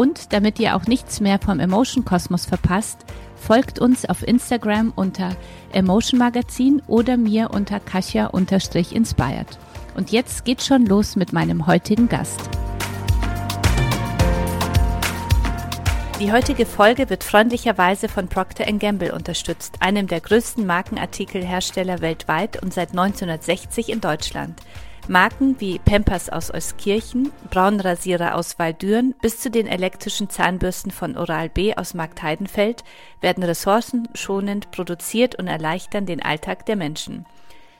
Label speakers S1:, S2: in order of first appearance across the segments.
S1: Und damit ihr auch nichts mehr vom Emotion Kosmos verpasst, folgt uns auf Instagram unter Emotion Magazin oder mir unter Kasia-inspired. Und jetzt geht's schon los mit meinem heutigen Gast. Die heutige Folge wird freundlicherweise von Procter Gamble unterstützt, einem der größten Markenartikelhersteller weltweit und seit 1960 in Deutschland. Marken wie Pampers aus Euskirchen, Braunrasierer aus Waldüren bis zu den elektrischen Zahnbürsten von Oral-B aus Marktheidenfeld werden ressourcenschonend produziert und erleichtern den Alltag der Menschen.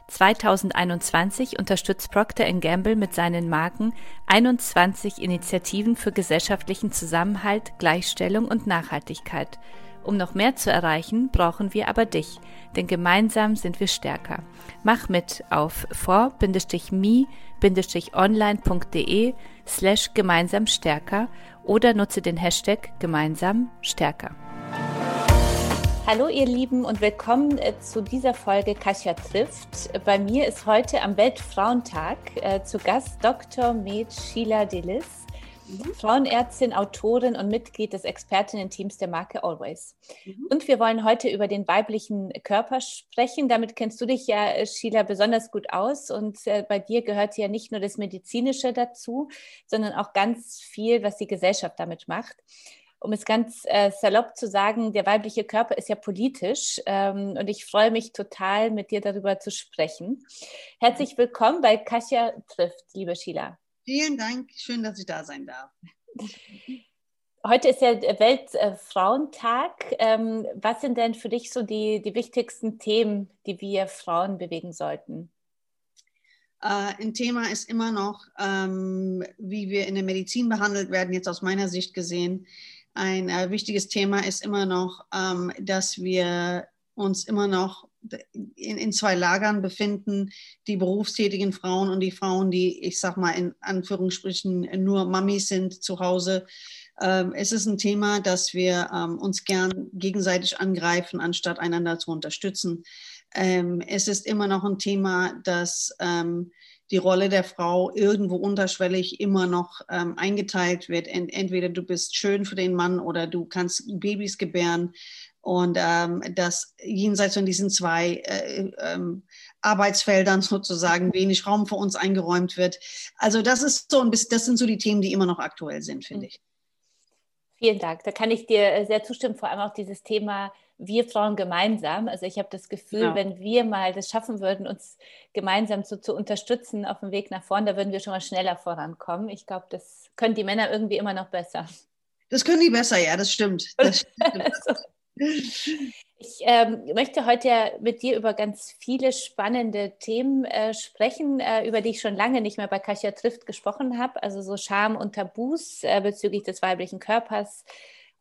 S1: 2021 unterstützt Procter Gamble mit seinen Marken 21 Initiativen für gesellschaftlichen Zusammenhalt, Gleichstellung und Nachhaltigkeit – um noch mehr zu erreichen, brauchen wir aber dich, denn gemeinsam sind wir stärker. Mach mit auf for-me-online.de slash gemeinsam stärker oder nutze den Hashtag gemeinsam stärker. Hallo ihr Lieben und willkommen äh, zu dieser Folge Kasia trifft. Bei mir ist heute am Weltfrauentag äh, zu Gast Dr. Med Sheila Delis. Mhm. Frauenärztin, Autorin und Mitglied des Expertinnen-Teams der Marke Always. Mhm. Und wir wollen heute über den weiblichen Körper sprechen. Damit kennst du dich ja, äh, Sheila, besonders gut aus. Und äh, bei dir gehört ja nicht nur das Medizinische dazu, sondern auch ganz viel, was die Gesellschaft damit macht um es ganz äh, salopp zu sagen, der weibliche Körper ist ja politisch ähm, und ich freue mich total, mit dir darüber zu sprechen. Herzlich willkommen bei Kasia trifft, liebe Sheila.
S2: Vielen Dank, schön, dass ich da sein darf.
S1: Heute ist ja Weltfrauentag. Ähm, was sind denn für dich so die, die wichtigsten Themen, die wir Frauen bewegen sollten?
S2: Uh, ein Thema ist immer noch, ähm, wie wir in der Medizin behandelt werden, jetzt aus meiner Sicht gesehen. Ein äh, wichtiges Thema ist immer noch, ähm, dass wir uns immer noch in, in zwei Lagern befinden, die berufstätigen Frauen und die Frauen, die, ich sag mal, in Anführungsstrichen nur Mamis sind zu Hause. Ähm, es ist ein Thema, dass wir ähm, uns gern gegenseitig angreifen, anstatt einander zu unterstützen. Ähm, es ist immer noch ein Thema, dass ähm, die Rolle der Frau irgendwo unterschwellig immer noch ähm, eingeteilt wird. Ent entweder du bist schön für den Mann oder du kannst Babys gebären. Und ähm, dass jenseits von diesen zwei äh, ähm, Arbeitsfeldern sozusagen wenig Raum für uns eingeräumt wird. Also das ist so ein bisschen, das sind so die Themen, die immer noch aktuell sind, finde ich.
S1: Vielen Dank. Da kann ich dir äh, sehr zustimmen, vor allem auch dieses Thema wir Frauen gemeinsam. Also ich habe das Gefühl, ja. wenn wir mal das schaffen würden, uns gemeinsam so zu unterstützen auf dem Weg nach vorne, da würden wir schon mal schneller vorankommen. Ich glaube, das können die Männer irgendwie immer noch besser.
S2: Das können die besser, ja, das stimmt. Das stimmt.
S1: Ich ähm, möchte heute mit dir über ganz viele spannende Themen äh, sprechen, äh, über die ich schon lange nicht mehr bei Kasia trifft gesprochen habe. Also so Scham und Tabus äh, bezüglich des weiblichen Körpers,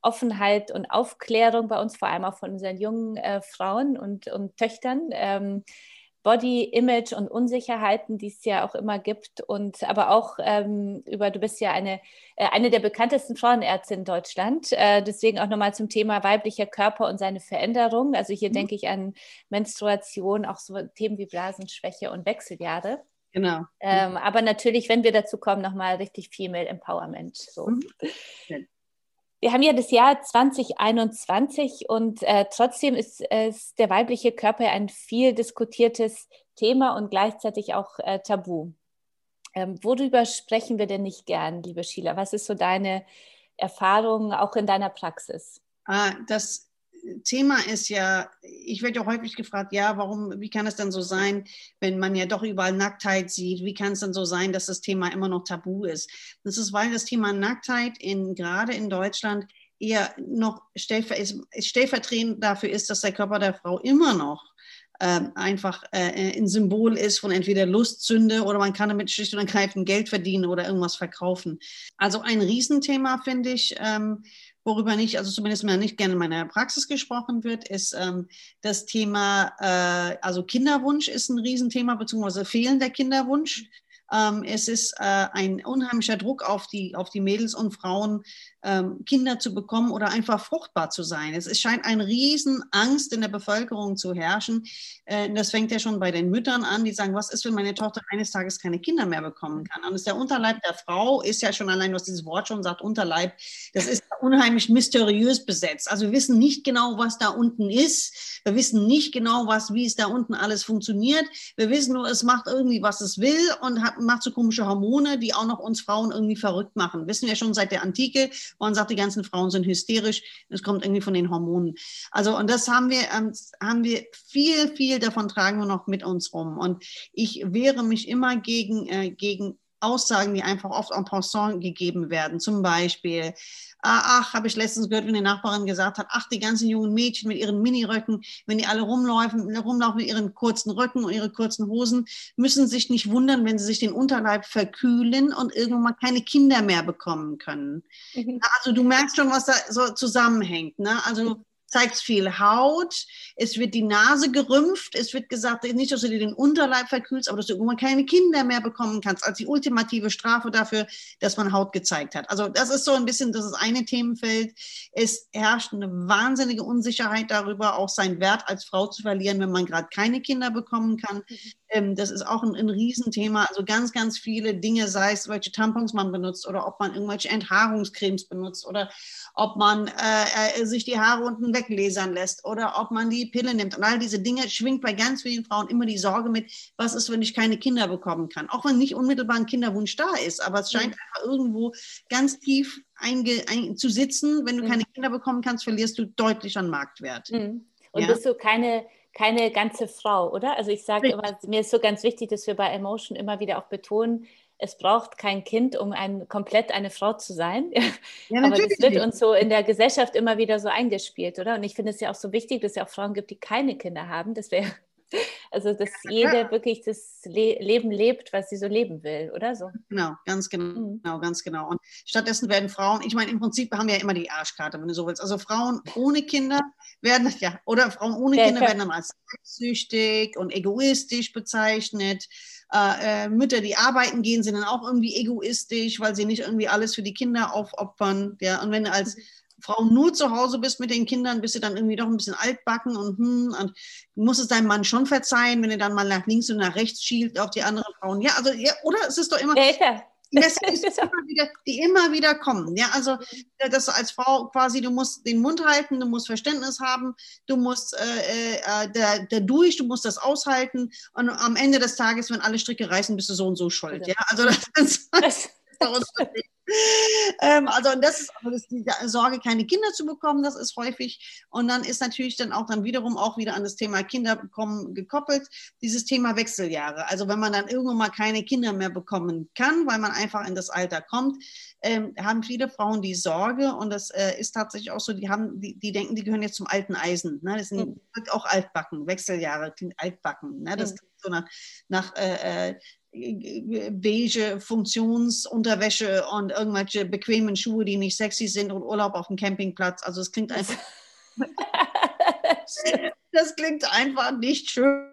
S1: Offenheit und Aufklärung bei uns, vor allem auch von unseren jungen äh, Frauen und, und Töchtern. Ähm, Body, Image und Unsicherheiten, die es ja auch immer gibt. Und aber auch ähm, über, du bist ja eine, äh, eine der bekanntesten Frauenärzte in Deutschland. Äh, deswegen auch nochmal zum Thema weiblicher Körper und seine Veränderung. Also hier mhm. denke ich an Menstruation, auch so Themen wie Blasenschwäche und Wechseljahre.
S2: Genau.
S1: Ähm, aber natürlich, wenn wir dazu kommen, nochmal richtig Female Empowerment. So. Mhm. Wir haben ja das Jahr 2021 und äh, trotzdem ist, ist, der weibliche Körper ein viel diskutiertes Thema und gleichzeitig auch äh, tabu. Ähm, worüber sprechen wir denn nicht gern, liebe Sheila? Was ist so deine Erfahrung auch in deiner Praxis?
S2: Ah, das Thema ist ja, ich werde ja häufig gefragt, ja, warum, wie kann es denn so sein, wenn man ja doch überall Nacktheit sieht, wie kann es denn so sein, dass das Thema immer noch tabu ist? Das ist, weil das Thema Nacktheit in, gerade in Deutschland eher noch stellvertretend dafür ist, dass der Körper der Frau immer noch ähm, einfach äh, ein Symbol ist von entweder Lustsünde oder man kann damit schlicht und ergreifend Geld verdienen oder irgendwas verkaufen. Also ein Riesenthema finde ich. Ähm, worüber nicht, also zumindest mal nicht gerne in meiner Praxis gesprochen wird, ist ähm, das Thema, äh, also Kinderwunsch ist ein Riesenthema, beziehungsweise fehlender Kinderwunsch. Ähm, es ist äh, ein unheimlicher Druck auf die, auf die Mädels und Frauen, ähm, Kinder zu bekommen oder einfach fruchtbar zu sein. Es, scheint eine Riesenangst in der Bevölkerung zu herrschen. Äh, das fängt ja schon bei den Müttern an, die sagen, was ist, wenn meine Tochter eines Tages keine Kinder mehr bekommen kann? Und der Unterleib der Frau ist ja schon allein, was dieses Wort schon sagt, Unterleib, das ist unheimlich mysteriös besetzt. Also wir wissen nicht genau, was da unten ist. Wir wissen nicht genau, was, wie es da unten alles funktioniert. Wir wissen nur, es macht irgendwie, was es will und hat, macht so komische Hormone, die auch noch uns Frauen irgendwie verrückt machen. Wissen wir schon seit der Antike man sagt, die ganzen Frauen sind hysterisch. Es kommt irgendwie von den Hormonen. Also, und das haben wir, ähm, haben wir viel, viel davon tragen wir noch mit uns rum. Und ich wehre mich immer gegen, äh, gegen Aussagen, die einfach oft en passant gegeben werden. Zum Beispiel, Ah, ach, habe ich letztens gehört, wie eine Nachbarin gesagt hat, ach, die ganzen jungen Mädchen mit ihren Miniröcken, wenn die alle rumlaufen, rumlaufen mit ihren kurzen Röcken und ihren kurzen Hosen, müssen sich nicht wundern, wenn sie sich den Unterleib verkühlen und irgendwann mal keine Kinder mehr bekommen können. Mhm. Also du merkst schon, was da so zusammenhängt. Ne? Also zeigt viel Haut, es wird die Nase gerümpft, es wird gesagt, nicht, dass du dir den Unterleib verkühlst, aber dass du irgendwann keine Kinder mehr bekommen kannst, als die ultimative Strafe dafür, dass man Haut gezeigt hat. Also das ist so ein bisschen, das ist eine Themenfeld. Es herrscht eine wahnsinnige Unsicherheit darüber, auch seinen Wert als Frau zu verlieren, wenn man gerade keine Kinder bekommen kann. Mhm. Ähm, das ist auch ein, ein Riesenthema. Also ganz, ganz viele Dinge, sei es welche Tampons man benutzt oder ob man irgendwelche Enthaarungscremes benutzt oder ob man äh, äh, sich die Haare unten weglesern lässt oder ob man die Pille nimmt. Und all diese Dinge schwingt bei ganz vielen Frauen immer die Sorge mit, was ist, wenn ich keine Kinder bekommen kann. Auch wenn nicht unmittelbar ein Kinderwunsch da ist, aber es scheint mhm. irgendwo ganz tief einge, ein, zu sitzen. Wenn du mhm. keine Kinder bekommen kannst, verlierst du deutlich an Marktwert.
S1: Mhm. Und ja? bist du keine keine ganze Frau, oder? Also ich sage immer, mir ist so ganz wichtig, dass wir bei Emotion immer wieder auch betonen, es braucht kein Kind, um ein, komplett eine Frau zu sein. Ja, Aber das wird uns so in der Gesellschaft immer wieder so eingespielt, oder? Und ich finde es ja auch so wichtig, dass es ja auch Frauen gibt, die keine Kinder haben. Das wäre also, dass ja, jeder wirklich das Le Leben lebt, was sie so leben will, oder so?
S2: Genau, ganz genau, mhm. genau, ganz genau. Und stattdessen werden Frauen, ich meine, im Prinzip haben wir ja immer die Arschkarte, wenn du so willst. Also Frauen ohne Kinder werden, ja, oder Frauen ohne ja, Kinder werden dann als süchtig und egoistisch bezeichnet. Äh, äh, Mütter, die arbeiten gehen, sind dann auch irgendwie egoistisch, weil sie nicht irgendwie alles für die Kinder aufopfern. Ja, und wenn du als mhm. Frau nur zu Hause bist mit den Kindern, bist du dann irgendwie doch ein bisschen altbacken und, hm, und du musst es deinem Mann schon verzeihen, wenn er dann mal nach links und nach rechts schielt auf die anderen Frauen. Ja, also, ja, oder? Es ist doch immer. Ja, Messages, immer wieder, die immer wieder kommen. Ja, also dass du als Frau quasi, du musst den Mund halten, du musst Verständnis haben, du musst äh, äh, da, da durch, du musst das aushalten und am Ende des Tages, wenn alle Stricke reißen, bist du so und so schuld. Ja, also das, das, das ähm, also und das ist das, die Sorge, keine Kinder zu bekommen, das ist häufig. Und dann ist natürlich dann auch dann wiederum auch wieder an das Thema Kinder bekommen gekoppelt, dieses Thema Wechseljahre. Also wenn man dann irgendwann mal keine Kinder mehr bekommen kann, weil man einfach in das Alter kommt, ähm, haben viele Frauen die Sorge und das äh, ist tatsächlich auch so, die haben, die, die denken, die gehören jetzt zum alten Eisen. Ne? Das sind mhm. auch altbacken, Wechseljahre klingt altbacken. Ne? Das mhm. klingt so nach, nach äh, äh beige Funktionsunterwäsche und irgendwelche bequemen Schuhe, die nicht sexy sind und Urlaub auf dem Campingplatz. Also es klingt einfach. das klingt einfach nicht schön.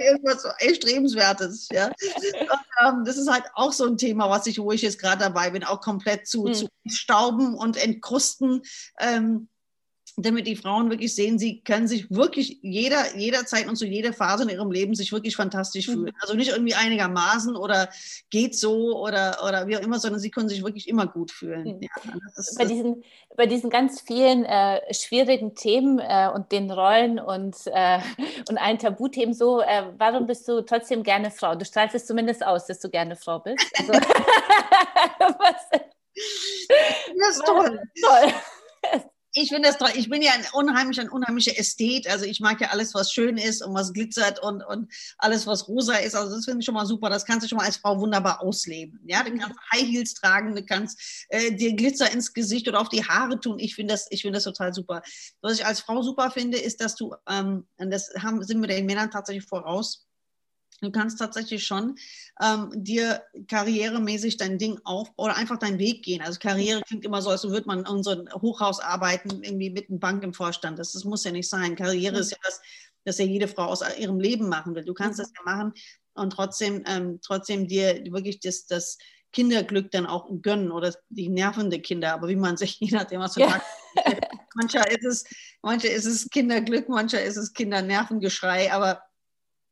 S2: Irgendwas so Erstrebenswertes. Ja? Und, ähm, das ist halt auch so ein Thema, was ich, wo ich jetzt gerade dabei bin, auch komplett zu, hm. zu stauben und entkrusten. Ähm, damit die Frauen wirklich sehen, sie können sich wirklich jeder, jederzeit und zu jeder Phase in ihrem Leben sich wirklich fantastisch mhm. fühlen. Also nicht irgendwie einigermaßen oder geht so oder, oder wie auch immer, sondern sie können sich wirklich immer gut fühlen. Mhm. Ja,
S1: ist, bei, diesen, bei diesen ganz vielen äh, schwierigen Themen äh, und den Rollen und, äh, und allen Tabuthemen so, äh, warum bist du trotzdem gerne Frau? Du strahlst es zumindest aus, dass du gerne Frau bist. Also,
S2: was, das ist toll. toll ich finde das toll. Ich bin ja ein unheimlich, ein unheimlicher Ästhet. Also ich mag ja alles, was schön ist und was glitzert und, und alles, was rosa ist. Also das finde ich schon mal super. Das kannst du schon mal als Frau wunderbar ausleben. Ja, du kannst High Heels tragen, du kannst äh, dir Glitzer ins Gesicht oder auf die Haare tun. Ich finde das, ich finde das total super. Was ich als Frau super finde, ist, dass du, ähm, das haben, sind wir den Männern tatsächlich voraus, Du kannst tatsächlich schon ähm, dir karrieremäßig dein Ding auf oder einfach deinen Weg gehen. Also Karriere klingt immer so, als würde man in so einem Hochhaus arbeiten, irgendwie mit einer Bank im Vorstand. Das, das muss ja nicht sein. Karriere mhm. ist ja das, das ja jede Frau aus ihrem Leben machen will. Du kannst mhm. das ja machen und trotzdem, ähm, trotzdem dir wirklich das, das Kinderglück dann auch gönnen oder die nervende Kinder, aber wie man sich, je nachdem, was ja. mancher ist es, mancher ist es Kinderglück, mancher ist es Kindernervengeschrei, aber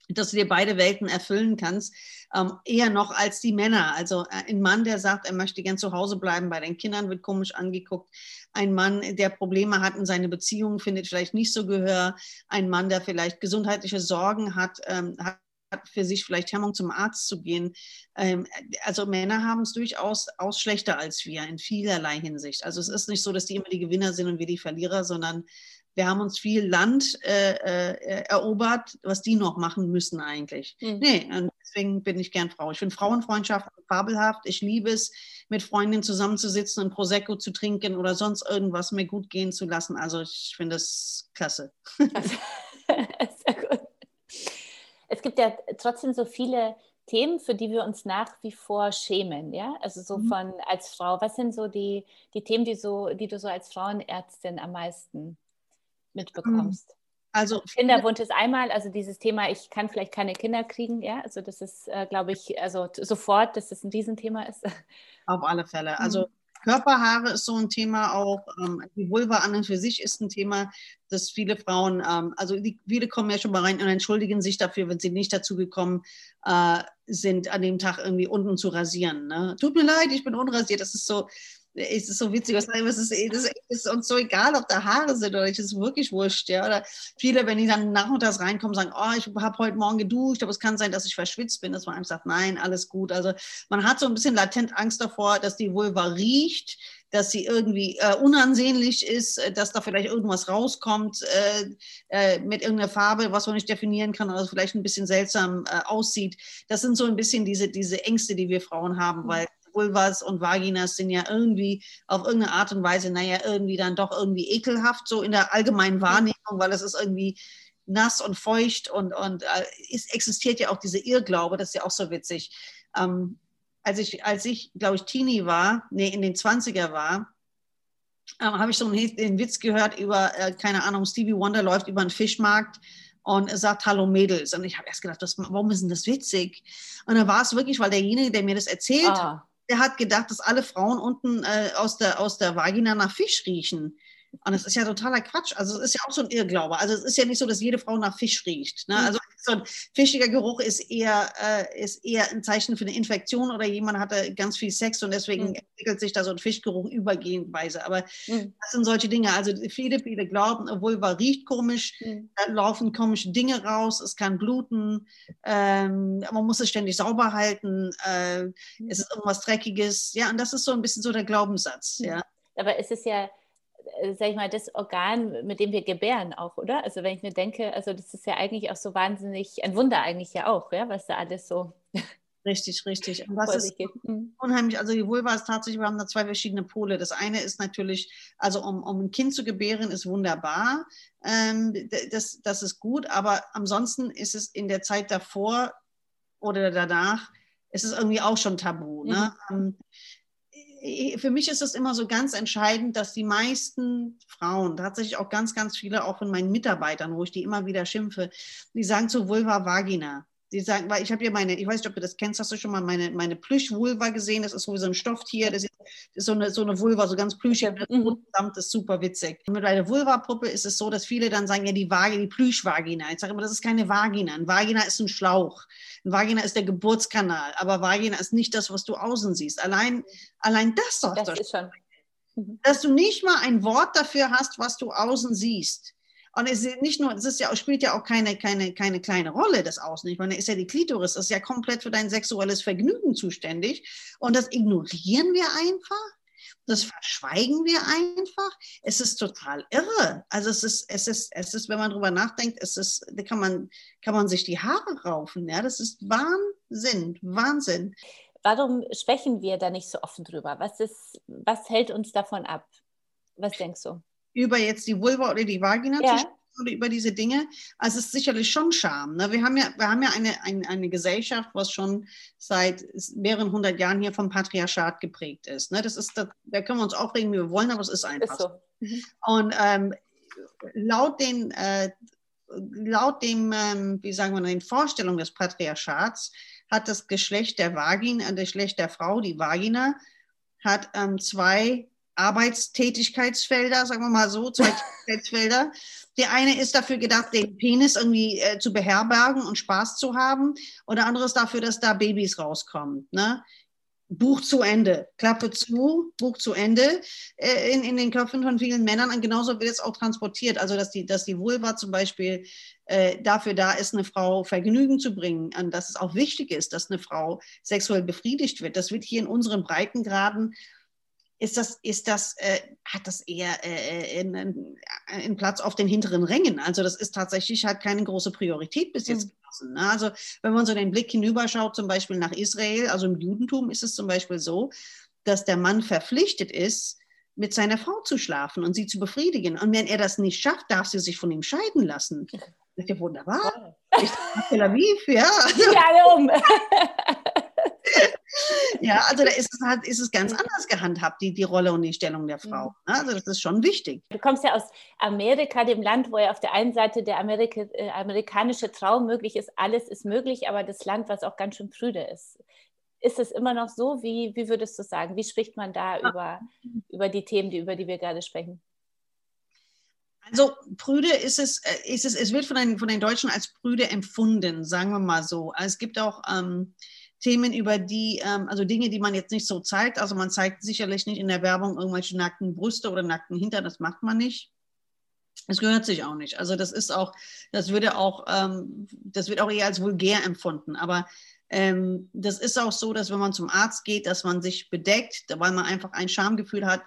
S2: dass du dir beide Welten erfüllen kannst, ähm, eher noch als die Männer. Also äh, ein Mann, der sagt, er möchte gern zu Hause bleiben bei den Kindern, wird komisch angeguckt. Ein Mann, der Probleme hat in seine Beziehungen, findet vielleicht nicht so Gehör. Ein Mann, der vielleicht gesundheitliche Sorgen hat, ähm, hat für sich vielleicht Hemmung zum Arzt zu gehen. Ähm, also Männer haben es durchaus aus schlechter als wir in vielerlei Hinsicht. Also es ist nicht so, dass die immer die Gewinner sind und wir die Verlierer, sondern wir haben uns viel Land äh, äh, erobert, was die noch machen müssen eigentlich. Mhm. Nee, und deswegen bin ich gern Frau. Ich finde Frauenfreundschaft fabelhaft. Ich liebe es, mit Freundinnen zusammenzusitzen und Prosecco zu trinken oder sonst irgendwas mir gut gehen zu lassen. Also ich finde das klasse. Sehr
S1: gut es gibt ja trotzdem so viele Themen, für die wir uns nach wie vor schämen, ja? Also so mhm. von als Frau. Was sind so die, die Themen, die so, die du so als Frauenärztin am meisten mitbekommst? Mhm. Also Kinderwunsch ist einmal, also dieses Thema, ich kann vielleicht keine Kinder kriegen, ja, also das ist, äh, glaube ich, also sofort, dass das ein Riesenthema ist.
S2: Auf alle Fälle. Also mhm. Körperhaare ist so ein Thema auch. Ähm, die Vulva an und für sich ist ein Thema, das viele Frauen, ähm, also die, viele kommen ja schon mal rein und entschuldigen sich dafür, wenn sie nicht dazu gekommen äh, sind, an dem Tag irgendwie unten zu rasieren. Ne? Tut mir leid, ich bin unrasiert. Das ist so, es ist so witzig, was es ist, es ist uns so egal, ob da Haare sind oder nicht, es ist wirklich wurscht, ja. Oder viele, wenn die dann nachmittags reinkommen, sagen, oh, ich habe heute Morgen geduscht, aber es kann sein, dass ich verschwitzt bin, dass man einfach sagt, nein, alles gut. Also man hat so ein bisschen latent Angst davor, dass die Vulva riecht, dass sie irgendwie äh, unansehnlich ist, äh, dass da vielleicht irgendwas rauskommt äh, äh, mit irgendeiner Farbe, was man nicht definieren kann oder vielleicht ein bisschen seltsam äh, aussieht. Das sind so ein bisschen diese, diese Ängste, die wir Frauen haben, weil Vulvas und Vaginas sind ja irgendwie auf irgendeine Art und Weise, naja, irgendwie dann doch irgendwie ekelhaft, so in der allgemeinen Wahrnehmung, weil es ist irgendwie nass und feucht und, und äh, es existiert ja auch diese Irrglaube, das ist ja auch so witzig. Ähm, als ich, als ich glaube ich, Teenie war, nee, in den 20er war, äh, habe ich so einen, den Witz gehört über, äh, keine Ahnung, Stevie Wonder läuft über einen Fischmarkt und sagt Hallo Mädels. Und ich habe erst gedacht, das, warum ist denn das witzig? Und dann war es wirklich, weil derjenige, der mir das erzählt ah der hat gedacht, dass alle Frauen unten äh, aus, der, aus der Vagina nach Fisch riechen. Und das ist ja totaler Quatsch. Also es ist ja auch so ein Irrglaube. Also es ist ja nicht so, dass jede Frau nach Fisch riecht. Ne? Mhm. Also so ein fischiger Geruch ist eher, äh, ist eher ein Zeichen für eine Infektion oder jemand hatte ganz viel Sex und deswegen mhm. entwickelt sich da so ein Fischgeruch übergehenweise. Aber mhm. das sind solche Dinge. Also viele, viele glauben, Vulva riecht komisch, mhm. da laufen komische Dinge raus, es kann bluten, ähm, man muss es ständig sauber halten, äh, mhm. es ist irgendwas Dreckiges. Ja, und das ist so ein bisschen so der Glaubenssatz. Mhm. Ja.
S1: Aber es ist ja sag ich mal, das Organ, mit dem wir gebären auch, oder? Also wenn ich mir denke, also das ist ja eigentlich auch so wahnsinnig, ein Wunder eigentlich ja auch, ja, was da alles so
S2: Richtig, richtig. Und das ist mhm. unheimlich. Also die Vulva ist tatsächlich, wir haben da zwei verschiedene Pole. Das eine ist natürlich, also um, um ein Kind zu gebären, ist wunderbar. Ähm, das, das ist gut, aber ansonsten ist es in der Zeit davor oder danach, ist es irgendwie auch schon tabu. Ne? Mhm. Für mich ist es immer so ganz entscheidend, dass die meisten Frauen, tatsächlich auch ganz, ganz viele, auch von meinen Mitarbeitern, wo ich die immer wieder schimpfe, die sagen zu Vulva Vagina. Die sagen, weil ich habe ja meine, ich weiß nicht, ob du das kennst, hast du schon mal meine, meine Plüsch-Vulva gesehen? Das ist so ein Stofftier, das ist, so, eine, so eine Vulva, so ganz plüschig, mhm. das ist super witzig. Und mit einer Vulva-Puppe ist es so, dass viele dann sagen, ja, die Vagina, die Plüsch-Vagina. Ich sage immer, das ist keine Vagina. Ein Vagina ist ein Schlauch. Ein Vagina ist der Geburtskanal, aber Vagina ist nicht das, was du außen siehst. Allein, allein das doch. Das ist schon. Dass du nicht mal ein Wort dafür hast, was du außen siehst. Und es ist nicht nur, es ist ja, spielt ja auch keine, keine, keine kleine Rolle, das Außen. Ich meine, ist ja die Klitoris, ist ja komplett für dein sexuelles Vergnügen zuständig. Und das ignorieren wir einfach. Das verschweigen wir einfach. Es ist total irre. Also es ist, es ist, es ist, wenn man drüber nachdenkt, es ist, da kann man, kann man sich die Haare raufen. Ja, das ist Wahnsinn, Wahnsinn.
S1: Warum sprechen wir da nicht so offen drüber? Was ist, was hält uns davon ab? Was denkst du?
S2: Über jetzt die Vulva oder die Vagina
S1: ja,
S2: zu über diese Dinge. Also es ist sicherlich schon Scham. Ne? Wir haben ja, wir haben ja eine, eine, eine Gesellschaft, was schon seit mehreren hundert Jahren hier vom Patriarchat geprägt ist. Ne? Das ist da, da können wir uns aufregen, wie wir wollen, aber es ist einfach ist so. Mhm. Und ähm, laut den äh, laut dem, ähm, wie sagen wir, den Vorstellungen des Patriarchats hat das Geschlecht der Vagina, das Geschlecht der Frau, die Vagina, hat ähm, zwei Arbeitstätigkeitsfelder, sagen wir mal so, zwei Tätigkeitsfelder. Der eine ist dafür gedacht, den Penis irgendwie äh, zu beherbergen und Spaß zu haben. Und der andere ist dafür, dass da Babys rauskommen. Ne? Buch zu Ende, Klappe zu, Buch zu Ende äh, in, in den Köpfen von vielen Männern und genauso wird es auch transportiert. Also dass die, dass die Vulva zum Beispiel äh, dafür da ist, eine Frau Vergnügen zu bringen und dass es auch wichtig ist, dass eine Frau sexuell befriedigt wird. Das wird hier in unseren Breitengraden ist das, ist das, äh, hat das eher äh, in, in, Platz auf den hinteren Rängen. Also das ist tatsächlich halt keine große Priorität bis jetzt mhm. Ne? Also wenn man so den Blick hinüberschaut, zum Beispiel nach Israel, also im Judentum ist es zum Beispiel so, dass der Mann verpflichtet ist, mit seiner Frau zu schlafen und sie zu befriedigen. Und wenn er das nicht schafft, darf sie sich von ihm scheiden lassen. Das ist ja wunderbar. Ich Tel Aviv, ja. Ja, um. ja, also da ist es, halt, ist es ganz anders gehandhabt, die, die Rolle und die Stellung der Frau. Mhm. Also das ist schon wichtig.
S1: Du kommst ja aus Amerika, dem Land, wo ja auf der einen Seite der Amerika, äh, amerikanische Traum möglich ist, alles ist möglich, aber das Land, was auch ganz schön prüde ist. Ist es immer noch so? Wie, wie würdest du sagen? Wie spricht man da ja. über, über die Themen, die, über die wir gerade sprechen?
S2: Also prüde ist es, äh, ist es, es wird von den, von den Deutschen als prüde empfunden, sagen wir mal so. Es gibt auch ähm, Themen, über die, ähm, also Dinge, die man jetzt nicht so zeigt. Also man zeigt sicherlich nicht in der Werbung irgendwelche nackten Brüste oder nackten Hintern, das macht man nicht. Es gehört sich auch nicht. Also das ist auch, das würde auch, ähm, das wird auch eher als vulgär empfunden. Aber ähm, das ist auch so, dass wenn man zum Arzt geht, dass man sich bedeckt, weil man einfach ein Schamgefühl hat,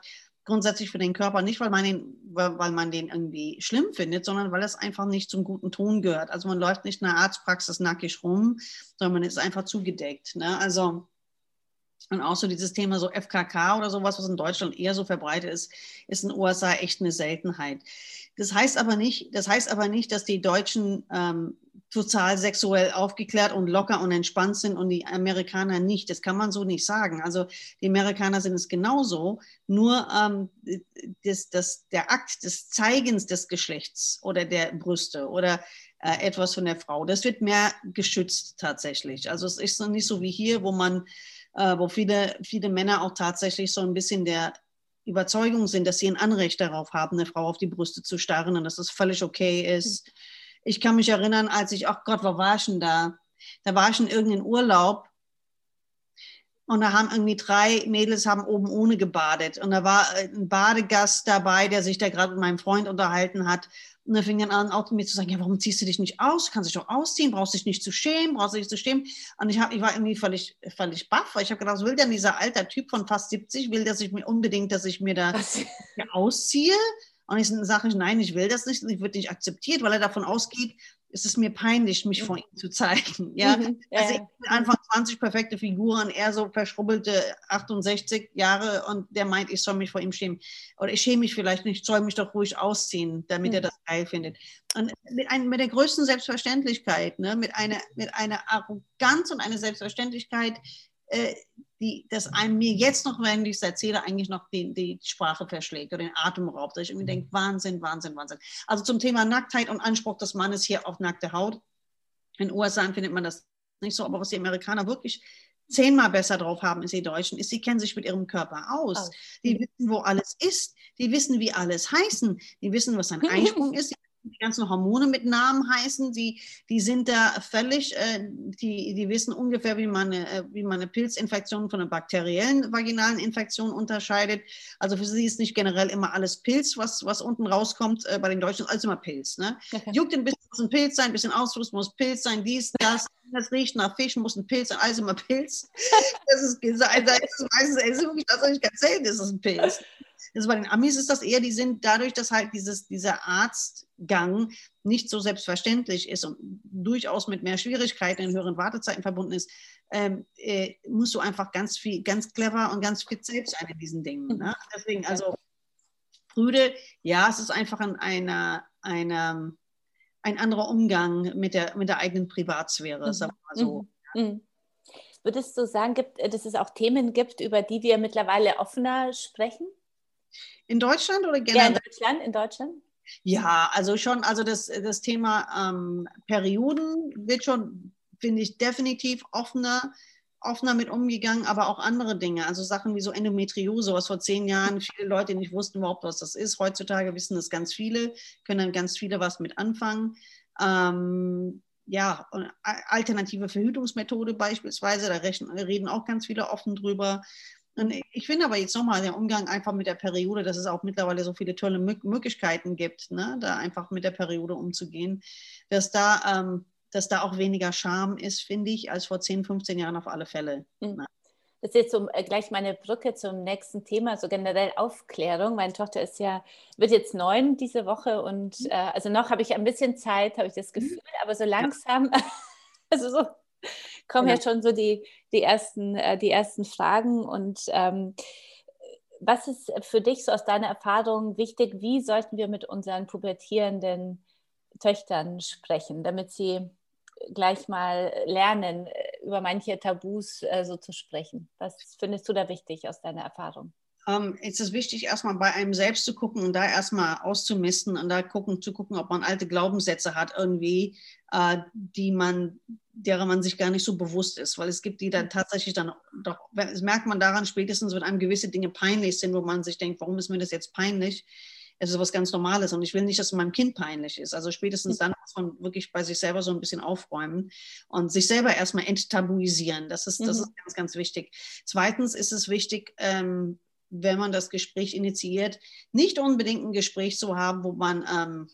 S2: grundsätzlich für den Körper, nicht weil man, den, weil man den irgendwie schlimm findet, sondern weil es einfach nicht zum guten Ton gehört. Also man läuft nicht in der Arztpraxis nackig rum, sondern man ist einfach zugedeckt. Ne? Also und auch so dieses Thema so FKK oder sowas, was in Deutschland eher so verbreitet ist, ist in den USA echt eine Seltenheit. Das heißt aber nicht, das heißt aber nicht, dass die Deutschen ähm, total sexuell aufgeklärt und locker und entspannt sind und die Amerikaner nicht. Das kann man so nicht sagen. Also die Amerikaner sind es genauso, nur ähm, das, das, der Akt des Zeigens des Geschlechts oder der Brüste oder äh, etwas von der Frau, das wird mehr geschützt tatsächlich. Also es ist nicht so wie hier, wo man, äh, wo viele, viele Männer auch tatsächlich so ein bisschen der Überzeugung sind, dass sie ein Anrecht darauf haben, eine Frau auf die Brüste zu starren und dass es völlig okay ist. Mhm ich kann mich erinnern, als ich, ach Gott, wo war ich denn da? Da war ich in irgendeinem Urlaub und da haben irgendwie drei Mädels haben oben ohne gebadet. Und da war ein Badegast dabei, der sich da gerade mit meinem Freund unterhalten hat. Und er fing dann an, auch mir zu sagen, ja, warum ziehst du dich nicht aus? Du kannst dich doch ausziehen, brauchst dich nicht zu schämen, brauchst dich nicht zu schämen. Und ich, hab, ich war irgendwie völlig, völlig baff, weil ich habe gedacht, was will denn dieser alter Typ von fast 70? Will, dass ich mir unbedingt, dass ich mir da ausziehe? Und ich sage, nein, ich will das nicht, ich wird nicht akzeptiert, weil er davon ausgeht, es ist mir peinlich, mich vor ihm zu zeigen. Ja? Mhm, ja. Also ich bin einfach 20 perfekte Figuren, er so verschrubbelte 68 Jahre und der meint, ich soll mich vor ihm schämen. Oder ich schäme mich vielleicht nicht, ich soll mich doch ruhig ausziehen, damit mhm. er das geil findet. Und mit, ein, mit der größten Selbstverständlichkeit, ne? mit, einer, mit einer Arroganz und einer Selbstverständlichkeit, äh, die, das einem mir jetzt noch, wenn ich es erzähle, eigentlich noch die, die Sprache verschlägt oder den Atem raubt. Dass ich irgendwie denke, Wahnsinn, Wahnsinn, Wahnsinn. Also zum Thema Nacktheit und Anspruch des Mannes hier auf nackte Haut. In den USA findet man das nicht so, aber was die Amerikaner wirklich zehnmal besser drauf haben als die Deutschen, ist, sie kennen sich mit ihrem Körper aus. Die wissen, wo alles ist. Die wissen, wie alles heißen. Die wissen, was ein Einsprung ist. Die die ganzen Hormone mit Namen heißen, die, die sind da völlig, äh, die, die wissen ungefähr, wie man, eine, äh, wie man eine Pilzinfektion von einer bakteriellen vaginalen Infektion unterscheidet. Also für sie ist nicht generell immer alles Pilz, was, was unten rauskommt. Äh, bei den Deutschen ist alles immer Pilz. Ne? Okay. Juckt ein bisschen, muss ein Pilz sein, ein bisschen Ausfluss muss Pilz sein, dies, das. Das riecht nach Fisch, muss ein Pilz sein, alles immer Pilz. Das ist, das ist, meistens, das ist wirklich tatsächlich ganz selten, ist es ein Pilz. Also bei den Amis ist das eher, die sind dadurch, dass halt dieses, dieser Arztgang nicht so selbstverständlich ist und durchaus mit mehr Schwierigkeiten in höheren Wartezeiten verbunden ist, ähm, äh, musst du einfach ganz viel, ganz clever und ganz fit selbst sein in diesen Dingen. Ne? Deswegen, also Brüde, ja, es ist einfach an einer, eine, ein anderer Umgang mit der, mit der eigenen Privatsphäre, mhm. sagen wir mal so. Mhm. mhm.
S1: Würdest du sagen, gibt, dass es auch Themen gibt, über die wir mittlerweile offener sprechen?
S2: In Deutschland oder generell? Ja,
S1: in Deutschland, in Deutschland.
S2: Ja, also schon, also das, das Thema ähm, Perioden wird schon, finde ich, definitiv offener, offener mit umgegangen, aber auch andere Dinge, also Sachen wie so Endometriose, was vor zehn Jahren viele Leute nicht wussten überhaupt, was das ist. Heutzutage wissen das ganz viele, können dann ganz viele was mit anfangen. Ähm, ja, alternative Verhütungsmethode beispielsweise, da reden auch ganz viele offen drüber. Und ich finde aber jetzt nochmal der Umgang einfach mit der Periode, dass es auch mittlerweile so viele tolle Möglichkeiten gibt, ne, da einfach mit der Periode umzugehen, dass da, ähm, dass da auch weniger Scham ist, finde ich, als vor 10, 15 Jahren auf alle Fälle. Mhm. Ne?
S1: Das ist jetzt so, äh, gleich meine Brücke zum nächsten Thema, so generell Aufklärung. Meine Tochter ist ja, wird jetzt neun diese Woche und mhm. äh, also noch habe ich ein bisschen Zeit, habe ich das mhm. Gefühl, aber so langsam, also so kommen ja. ja, schon so die, die, ersten, äh, die ersten Fragen. Und ähm, was ist für dich so aus deiner Erfahrung wichtig? Wie sollten wir mit unseren pubertierenden Töchtern sprechen, damit sie gleich mal lernen, über manche Tabus äh, so zu sprechen? Was findest du da wichtig aus deiner Erfahrung?
S2: Ähm, ist es wichtig, erstmal bei einem selbst zu gucken und da erstmal auszumisten und da gucken, zu gucken, ob man alte Glaubenssätze hat irgendwie, äh, die man, derer man sich gar nicht so bewusst ist. Weil es gibt die dann tatsächlich dann doch, das merkt man daran spätestens, wenn einem gewisse Dinge peinlich sind, wo man sich denkt, warum ist mir das jetzt peinlich? Es ist was ganz Normales und ich will nicht, dass es meinem Kind peinlich ist. Also spätestens mhm. dann muss man wirklich bei sich selber so ein bisschen aufräumen und sich selber erstmal enttabuisieren. Das ist, das mhm. ist ganz, ganz wichtig. Zweitens ist es wichtig, ähm, wenn man das Gespräch initiiert, nicht unbedingt ein Gespräch zu haben, wo man ähm,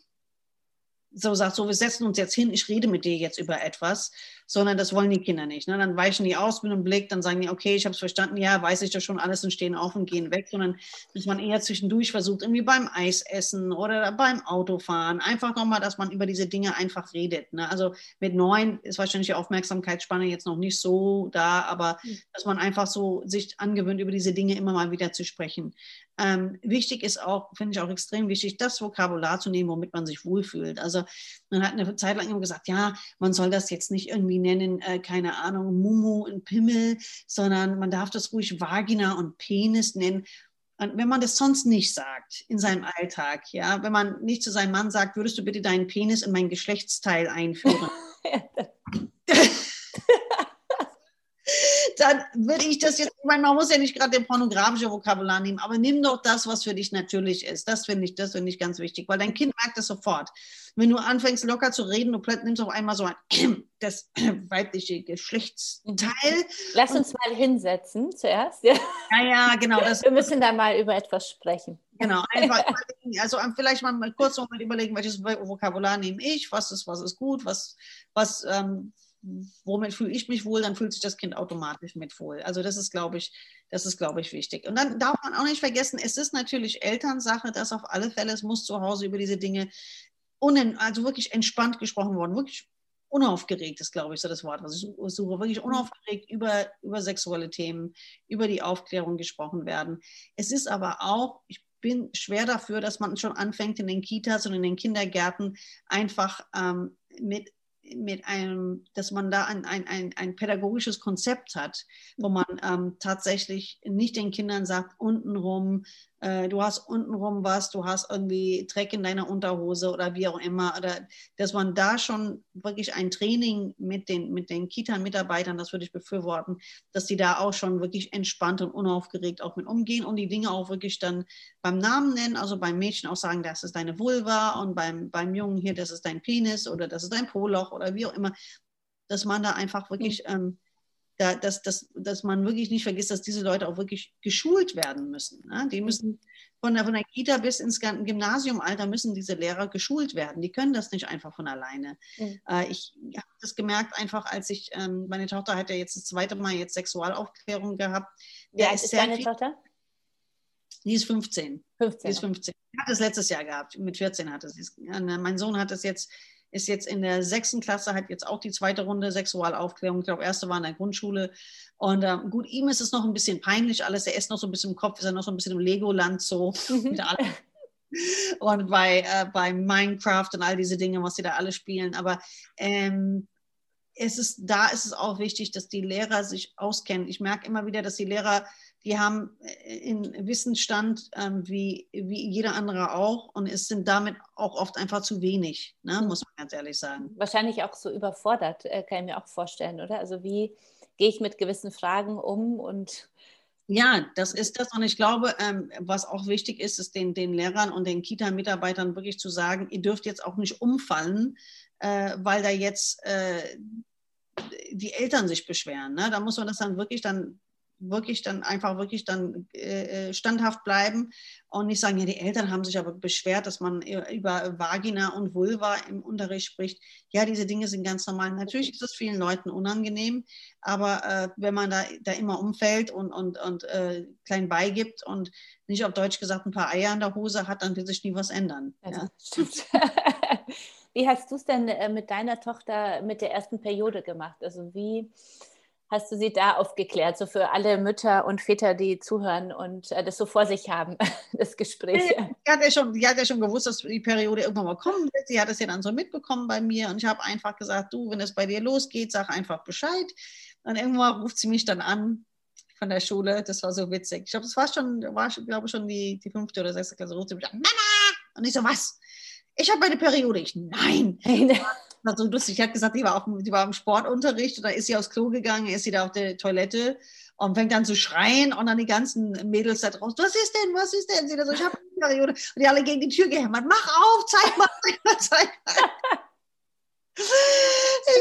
S2: so sagt, so wir setzen uns jetzt hin, ich rede mit dir jetzt über etwas, sondern das wollen die Kinder nicht. Ne? Dann weichen die aus mit einem Blick, dann sagen die, okay, ich habe es verstanden, ja, weiß ich das schon alles und stehen auf und gehen weg, sondern dass man eher zwischendurch versucht, irgendwie beim Eisessen oder beim Autofahren, einfach nochmal, dass man über diese Dinge einfach redet. Ne? Also mit neun ist wahrscheinlich die Aufmerksamkeitsspanne jetzt noch nicht so da, aber mhm. dass man einfach so sich angewöhnt, über diese Dinge immer mal wieder zu sprechen. Ähm, wichtig ist auch, finde ich auch extrem wichtig, das Vokabular zu nehmen, womit man sich wohlfühlt. Also man hat eine Zeit lang immer gesagt, ja, man soll das jetzt nicht irgendwie nennen, äh, keine Ahnung, Mumu und Pimmel, sondern man darf das ruhig Vagina und Penis nennen. Und wenn man das sonst nicht sagt in seinem Alltag, ja, wenn man nicht zu seinem Mann sagt, würdest du bitte deinen Penis in mein Geschlechtsteil einführen? dann würde ich das jetzt, ich meine, man muss ja nicht gerade den pornografische Vokabular nehmen, aber nimm doch das, was für dich natürlich ist. Das finde ich, das finde ich ganz wichtig, weil dein Kind merkt das sofort. Wenn du anfängst locker zu reden, du nimmst auf einmal so ein das weibliche Geschlechtsteil.
S1: Lass uns mal hinsetzen zuerst. Ja,
S2: ja, ja genau.
S1: Wir müssen da mal über etwas sprechen.
S2: Genau, einfach also vielleicht mal kurz mal überlegen, welches Vokabular nehme ich, was ist, was ist gut, was, was ähm, womit fühle ich mich wohl, dann fühlt sich das Kind automatisch mit wohl. Also das ist, glaube ich, das ist, glaube ich, wichtig. Und dann darf man auch nicht vergessen, es ist natürlich Elternsache, dass auf alle Fälle, es muss zu Hause über diese Dinge, unen, also wirklich entspannt gesprochen worden, wirklich unaufgeregt ist, glaube ich, so das Wort, was ich suche, wirklich unaufgeregt über, über sexuelle Themen, über die Aufklärung gesprochen werden. Es ist aber auch, ich bin schwer dafür, dass man schon anfängt in den Kitas und in den Kindergärten einfach ähm, mit mit einem, dass man da ein, ein, ein, ein pädagogisches Konzept hat, wo man ähm, tatsächlich nicht den Kindern sagt, untenrum äh, du hast untenrum was, du hast irgendwie Dreck in deiner Unterhose oder wie auch immer. Oder dass man da schon wirklich ein Training mit den, mit den Kita-Mitarbeitern, das würde ich befürworten, dass die da auch schon wirklich entspannt und unaufgeregt auch mit umgehen und die Dinge auch wirklich dann beim Namen nennen, also beim Mädchen auch sagen, das ist deine Vulva und beim, beim Jungen hier, das ist dein Penis oder das ist dein Poloch oder wie auch immer, dass man da einfach wirklich mhm. ähm, da, dass, dass, dass man wirklich nicht vergisst, dass diese Leute auch wirklich geschult werden müssen. Ne? Die müssen von der, von der Kita bis ins Gymnasiumalter müssen diese Lehrer geschult werden. Die können das nicht einfach von alleine. Mhm. Äh, ich habe das gemerkt einfach, als ich, ähm, meine Tochter hat ja jetzt das zweite Mal jetzt Sexualaufklärung gehabt.
S1: Wer ist, ist deine viel, Tochter?
S2: Die ist 15. 15. Die ist 15. Hat es letztes Jahr gehabt. Mit 14 hat es. Mein Sohn hat es jetzt ist jetzt in der sechsten Klasse, hat jetzt auch die zweite Runde Sexualaufklärung. Ich glaube, erste war in der Grundschule. Und äh, gut, ihm ist es noch ein bisschen peinlich alles. Er ist noch so ein bisschen im Kopf, ist er noch so ein bisschen im Legoland so. Mhm. und bei, äh, bei Minecraft und all diese Dinge, was sie da alle spielen. Aber ähm, es ist, da ist es auch wichtig, dass die Lehrer sich auskennen. Ich merke immer wieder, dass die Lehrer, die haben einen äh, Wissensstand ähm, wie, wie jeder andere auch und es sind damit auch oft einfach zu wenig, ne? Muss man ganz ehrlich sagen.
S1: Wahrscheinlich auch so überfordert, äh, kann ich mir auch vorstellen, oder? Also wie gehe ich mit gewissen Fragen um und
S2: ja, das ist das. Und ich glaube, ähm, was auch wichtig ist, ist den, den Lehrern und den Kita-Mitarbeitern wirklich zu sagen, ihr dürft jetzt auch nicht umfallen, äh, weil da jetzt äh, die Eltern sich beschweren. Ne? Da muss man das dann wirklich dann wirklich dann einfach wirklich dann äh, äh, standhaft bleiben und nicht sagen, ja, die Eltern haben sich aber beschwert, dass man über Vagina und Vulva im Unterricht spricht. Ja, diese Dinge sind ganz normal. Natürlich ist es vielen Leuten unangenehm, aber äh, wenn man da, da immer umfällt und, und, und äh, klein beigibt und nicht auf Deutsch gesagt ein paar Eier in der Hose hat, dann wird sich nie was ändern. Ja.
S1: Wie hast du es denn äh, mit deiner Tochter mit der ersten Periode gemacht? Also wie hast du sie da aufgeklärt, so für alle Mütter und Väter, die zuhören und äh, das so vor sich haben, das Gespräch?
S2: Sie hat, ja schon, die hat ja schon gewusst, dass die Periode irgendwann mal kommen wird. Sie hat es ja dann so mitbekommen bei mir und ich habe einfach gesagt, du, wenn es bei dir losgeht, sag einfach Bescheid. Und irgendwann ruft sie mich dann an von der Schule. Das war so witzig. Ich glaube, das war schon, war, glaube schon die, die fünfte oder sechste Klasse. Ruft sie mich an, Mama! Und ich so, was? Ich habe meine Periode. Ich, nein. War so lustig. Ich habe gesagt, die war, auf, die war im Sportunterricht und da ist sie aufs Klo gegangen, ist sie da auf der Toilette und fängt dann zu schreien und dann die ganzen Mädels da draußen, was ist denn, was ist denn? Sie da so, ich habe eine Periode. Und die alle gegen die Tür gehämmert, mach auf, zeig mal, zeig mal.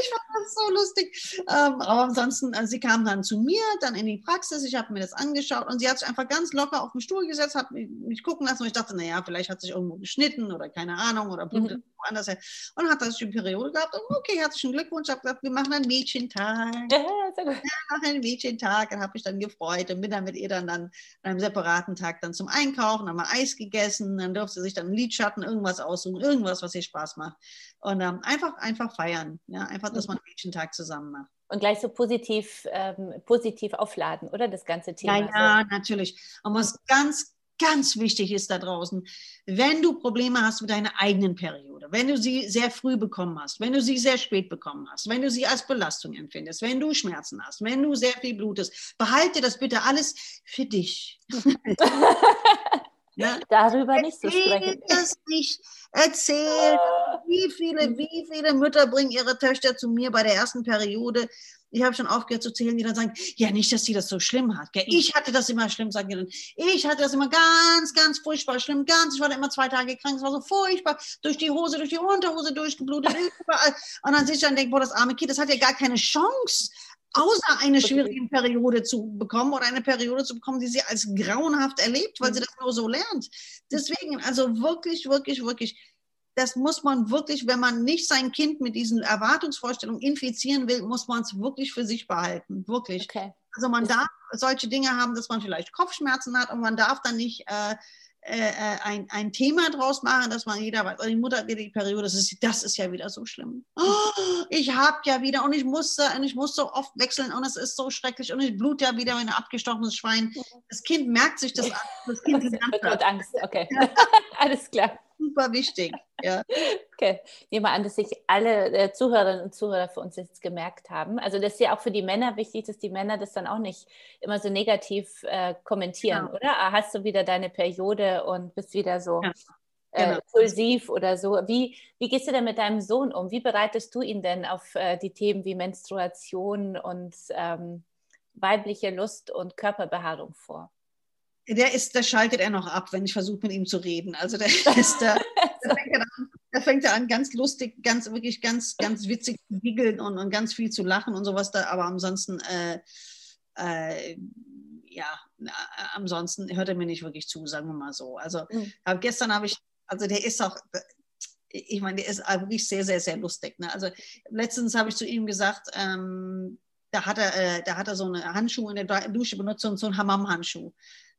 S2: Ich fand das so lustig. Ähm, aber ansonsten, also sie kam dann zu mir, dann in die Praxis. Ich habe mir das angeschaut und sie hat sich einfach ganz locker auf den Stuhl gesetzt, hat mich, mich gucken lassen und ich dachte, naja, vielleicht hat sich irgendwo geschnitten oder keine Ahnung oder blutet mhm. woanders her. Und hat das die Periode gehabt und okay, herzlichen Glückwunsch. Ich habe gesagt, wir machen einen Mädchentag. Ja, sehr gut. Ja, machen einen Mädchentag. Dann habe ich dann gefreut und bin dann mit ihr dann, dann an einem separaten Tag dann zum Einkaufen, haben wir Eis gegessen, dann durfte sie sich dann einen Lidschatten, irgendwas aussuchen, irgendwas, was ihr Spaß macht. Und ähm, einfach, einfach feiern. Ja, einfach, dass man einen Mädchentag zusammen macht.
S1: Und gleich so positiv, ähm, positiv aufladen, oder? Das ganze Thema.
S2: Ja, ja, so. natürlich. Und was ganz, ganz wichtig ist da draußen, wenn du Probleme hast mit deiner eigenen Periode, wenn du sie sehr früh bekommen hast, wenn du sie sehr spät bekommen hast, wenn du sie als Belastung empfindest, wenn du Schmerzen hast, wenn du sehr viel blutest, behalte das bitte alles für dich.
S1: ja? Darüber nicht zu sprechen.
S2: Das nicht erzählt, wie viele, wie viele Mütter bringen ihre Töchter zu mir bei der ersten Periode. Ich habe schon aufgehört zu zählen, die dann sagen, ja, nicht, dass sie das so schlimm hat. Ich hatte das immer schlimm, sagen die dann. Ich hatte das immer ganz, ganz furchtbar schlimm, ganz. Ich war da immer zwei Tage krank, es war so furchtbar. Durch die Hose, durch die Unterhose durchgeblutet, überall. Und dann sitze ich dann und denke, boah, das arme Kind, das hat ja gar keine Chance außer eine schwierige Periode zu bekommen oder eine Periode zu bekommen, die sie als grauenhaft erlebt, weil sie mhm. das nur so lernt. Deswegen, also wirklich, wirklich, wirklich, das muss man wirklich, wenn man nicht sein Kind mit diesen Erwartungsvorstellungen infizieren will, muss man es wirklich für sich behalten. Wirklich. Okay. Also man darf solche Dinge haben, dass man vielleicht Kopfschmerzen hat und man darf dann nicht äh, äh, äh, ein, ein Thema draus machen, dass man jeder weiß, oh, die Mutter wieder die Periode, das ist, das ist ja wieder so schlimm. Oh, ich habe ja wieder und ich musste und ich muss so oft wechseln und es ist so schrecklich und ich blut ja wieder wie ein abgestochenes Schwein. Das Kind merkt sich das an. Das Kind
S1: lernt Angst, okay. Alles klar
S2: super wichtig. Ja.
S1: Okay, nehmen wir an, dass sich alle äh, Zuhörerinnen und Zuhörer für uns jetzt gemerkt haben. Also das ist ja auch für die Männer wichtig, dass die Männer das dann auch nicht immer so negativ äh, kommentieren, genau. oder? Ah, hast du wieder deine Periode und bist wieder so ja. Äh, genau. impulsiv oder so. Wie, wie gehst du denn mit deinem Sohn um? Wie bereitest du ihn denn auf äh, die Themen wie Menstruation und ähm, weibliche Lust und Körperbehaarung vor?
S2: Der ist, da schaltet er noch ab, wenn ich versuche mit ihm zu reden. Also der ist da, da, fängt er an, da fängt er an, ganz lustig, ganz wirklich ganz, ganz witzig zu giggeln und, und ganz viel zu lachen und sowas da, aber ansonsten, äh, äh, ja, äh, ansonsten hört er mir nicht wirklich zu, sagen wir mal so. Also mhm. hab, gestern habe ich, also der ist auch, ich meine, der ist wirklich sehr, sehr, sehr lustig. Ne? Also letztens habe ich zu ihm gesagt, ähm, da hat er, äh, da hat er so eine Handschuhe in der Dusche benutzt und so einen Hammam-Handschuh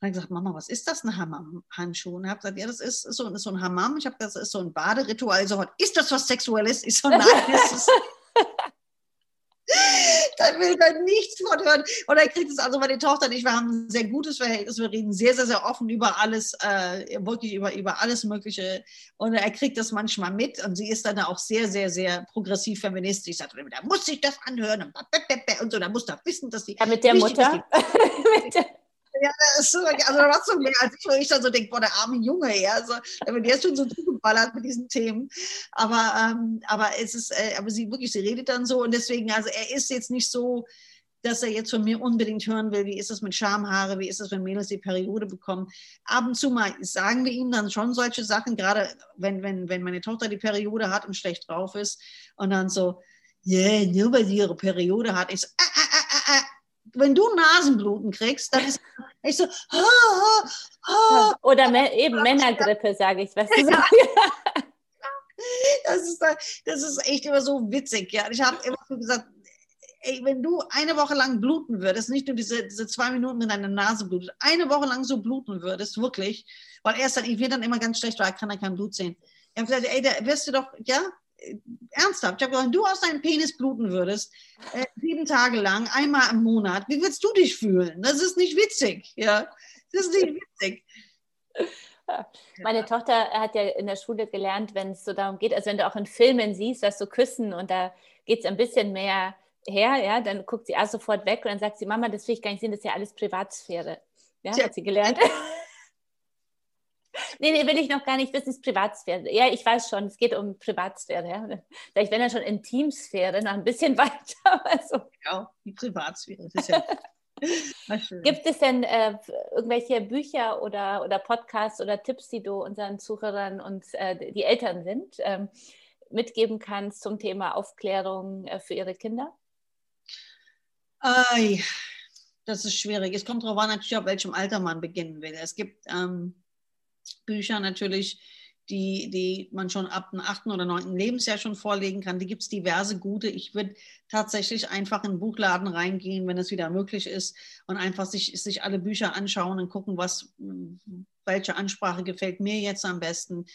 S2: ich gesagt, Mama, was ist das, ein Hammam-Handschuh? Und habe gesagt, ja, das ist so, ist so ein Hammam. Ich habe gesagt, das ist so ein Baderitual. Sofort, ist das was Sexuelles? Ich so, nein, das ist... da will er nichts von hören. Und er kriegt es also meine Tochter nicht. Wir haben ein sehr gutes Verhältnis. Wir reden sehr, sehr, sehr offen über alles, äh, wirklich über, über alles Mögliche. Und er kriegt das manchmal mit. Und sie ist dann auch sehr, sehr, sehr progressiv feministisch. Sagt, da muss sich das anhören und so. Da muss da wissen, dass die.
S1: Ja, mit der Mutter.
S2: mit der ja, das ist so, also da warst du mehr als ich, ich dann so denke, boah, der arme Junge, ja, also, der ist schon so zugeballert mit diesen Themen. Aber, ähm, aber es ist, äh, aber sie wirklich, sie redet dann so und deswegen, also er ist jetzt nicht so, dass er jetzt von mir unbedingt hören will, wie ist es mit Schamhaare, wie ist es, wenn Mädels die Periode bekommen. Ab und zu mal sagen wir ihm dann schon solche Sachen, gerade wenn, wenn, wenn meine Tochter die Periode hat und schlecht drauf ist und dann so, yeah, nur weil sie ihre Periode hat. Ich so, ah, ah, ah wenn du Nasenbluten kriegst, dann ist ich so, ha, ha,
S1: ha. oder eben Männergrippe, sage ich. Was ja.
S2: das, ist, das ist echt immer so witzig. Ja. Ich habe immer gesagt, ey, wenn du eine Woche lang bluten würdest, nicht nur diese, diese zwei Minuten in deiner Nase blutet, eine Woche lang so bluten würdest, wirklich, weil erst dann, ich werde dann immer ganz schlecht, weil ich kann da kein Blut sehen. Ich habe gesagt, ey, da wirst du doch, ja, ernsthaft, ich habe gesagt, wenn du aus deinem Penis bluten würdest, äh, sieben Tage lang, einmal im Monat, wie würdest du dich fühlen? Das ist nicht witzig, ja. Das ist nicht witzig.
S1: Meine ja. Tochter hat ja in der Schule gelernt, wenn es so darum geht, also wenn du auch in Filmen siehst, dass so küssen und da geht es ein bisschen mehr her, ja, dann guckt sie auch sofort weg und dann sagt sie, Mama, das will ich gar nicht sehen, das ist ja alles Privatsphäre. Ja, Tja. hat sie gelernt. Nee, nee, will ich noch gar nicht wissen, ist Privatsphäre. Ja, ich weiß schon, es geht um Privatsphäre. Ja. Vielleicht wenn er schon Intimsphäre, noch ein bisschen weiter.
S2: Also. Ja, die Privatsphäre. Das ist ja
S1: Gibt es denn äh, irgendwelche Bücher oder, oder Podcasts oder Tipps, die du unseren Zuhörern und äh, die Eltern sind, ähm, mitgeben kannst zum Thema Aufklärung äh, für ihre Kinder?
S2: Ai, das ist schwierig. Es kommt darauf an, natürlich, auf welchem Alter man beginnen will. Es gibt ähm, Bücher natürlich, die, die man schon ab dem achten oder neunten Lebensjahr schon vorlegen kann. Die gibt es diverse gute. Ich würde tatsächlich einfach in den Buchladen reingehen, wenn es wieder möglich ist, und einfach sich, sich alle Bücher anschauen und gucken, was, welche Ansprache gefällt mir jetzt am besten.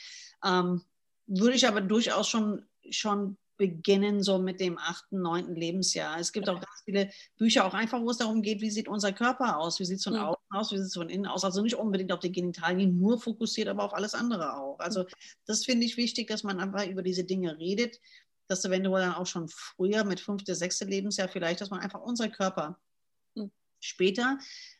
S2: Ähm, würde ich aber durchaus schon, schon beginnen, so mit dem achten, neunten Lebensjahr. Es gibt auch ganz viele Bücher, auch einfach, wo es darum geht, wie sieht unser Körper aus, wie sieht es von außen aus, wie sieht es von innen aus. Also nicht unbedingt auf die Genitalien nur fokussiert, aber auf alles andere auch. Also das finde ich wichtig, dass man einfach über diese Dinge redet, dass du dann auch schon früher mit fünfte, sechste Lebensjahr vielleicht, dass man einfach unser Körper hm. später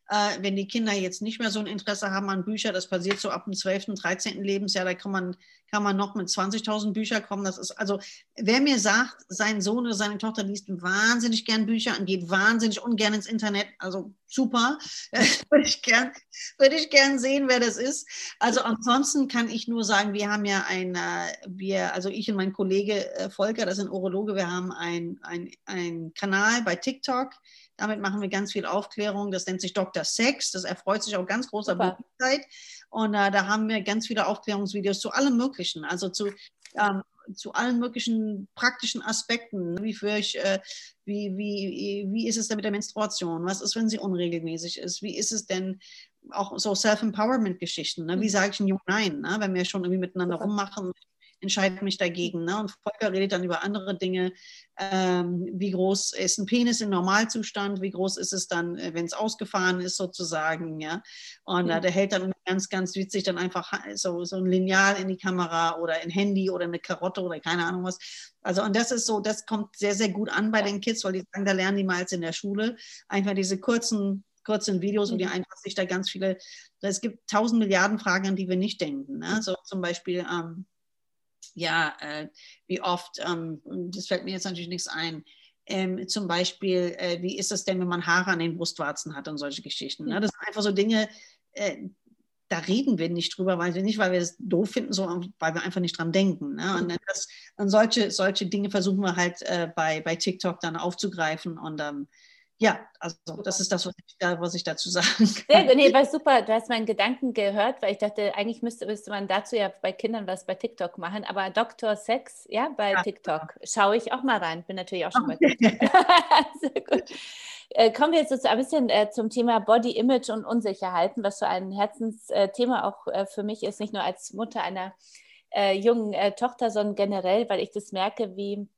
S2: äh, wenn die Kinder jetzt nicht mehr so ein Interesse haben an Büchern, das passiert so ab dem 12., 13. Lebensjahr, da kann man, kann man noch mit 20.000 Büchern kommen. Das ist also, wer mir sagt, sein Sohn oder seine Tochter liest wahnsinnig gern Bücher und geht wahnsinnig ungern ins Internet, also super, würde ich gern, würde ich gern sehen, wer das ist. Also ansonsten kann ich nur sagen, wir haben ja ein, äh, wir, also ich und mein Kollege äh, Volker, das ist ein Urologe, wir haben ein, ein, ein Kanal bei TikTok, damit machen wir ganz viel Aufklärung. Das nennt sich Dr. Sex. Das erfreut sich auch ganz großer Beliebtheit. Und äh, da haben wir ganz viele Aufklärungsvideos zu allem Möglichen. Also zu, ähm, zu allen möglichen praktischen Aspekten. Wie, für ich, äh, wie, wie, wie ist es denn mit der Menstruation? Was ist, wenn sie unregelmäßig ist? Wie ist es denn auch so Self-Empowerment-Geschichten? Ne? Wie mhm. sage ich ein Jung Nein, ne? wenn wir schon irgendwie miteinander rummachen? Entscheide mich dagegen. Ne? Und Volker redet dann über andere Dinge. Ähm, wie groß ist ein Penis im Normalzustand? Wie groß ist es dann, äh, wenn es ausgefahren ist, sozusagen? Ja? Und äh, der hält dann ganz, ganz witzig dann einfach so, so ein Lineal in die Kamera oder ein Handy oder eine Karotte oder keine Ahnung was. Also, und das ist so, das kommt sehr, sehr gut an bei den Kids, weil die sagen, da lernen die mal als in der Schule. Einfach diese kurzen kurzen Videos, wo die mhm. einfach sich da ganz viele, es gibt tausend Milliarden Fragen, an die wir nicht denken. Ne? So zum Beispiel, ähm, ja, äh, wie oft, ähm, das fällt mir jetzt natürlich nichts ein, ähm, zum Beispiel, äh, wie ist es denn, wenn man Haare an den Brustwarzen hat und solche Geschichten. Ne? Das sind einfach so Dinge, äh, da reden wir nicht drüber, weil wir nicht, weil wir es doof finden, sondern weil wir einfach nicht dran denken. Ne? Und, das, und solche, solche Dinge versuchen wir halt äh, bei, bei TikTok dann aufzugreifen und ähm, ja, also das ist das, was ich, da, was ich dazu sagen kann.
S1: Sehr gut, nee, war super. Du hast meinen Gedanken gehört, weil ich dachte, eigentlich müsste, müsste man dazu ja bei Kindern was bei TikTok machen. Aber Dr. Sex, ja, bei ja, TikTok schaue ich auch mal rein. Bin natürlich auch schon TikTok. Sehr gut. Äh, kommen wir jetzt so ein bisschen äh, zum Thema Body Image und Unsicherheiten, was so ein Herzensthema auch äh, für mich ist, nicht nur als Mutter einer jungen Tochter, sondern generell, weil ich das merke, wie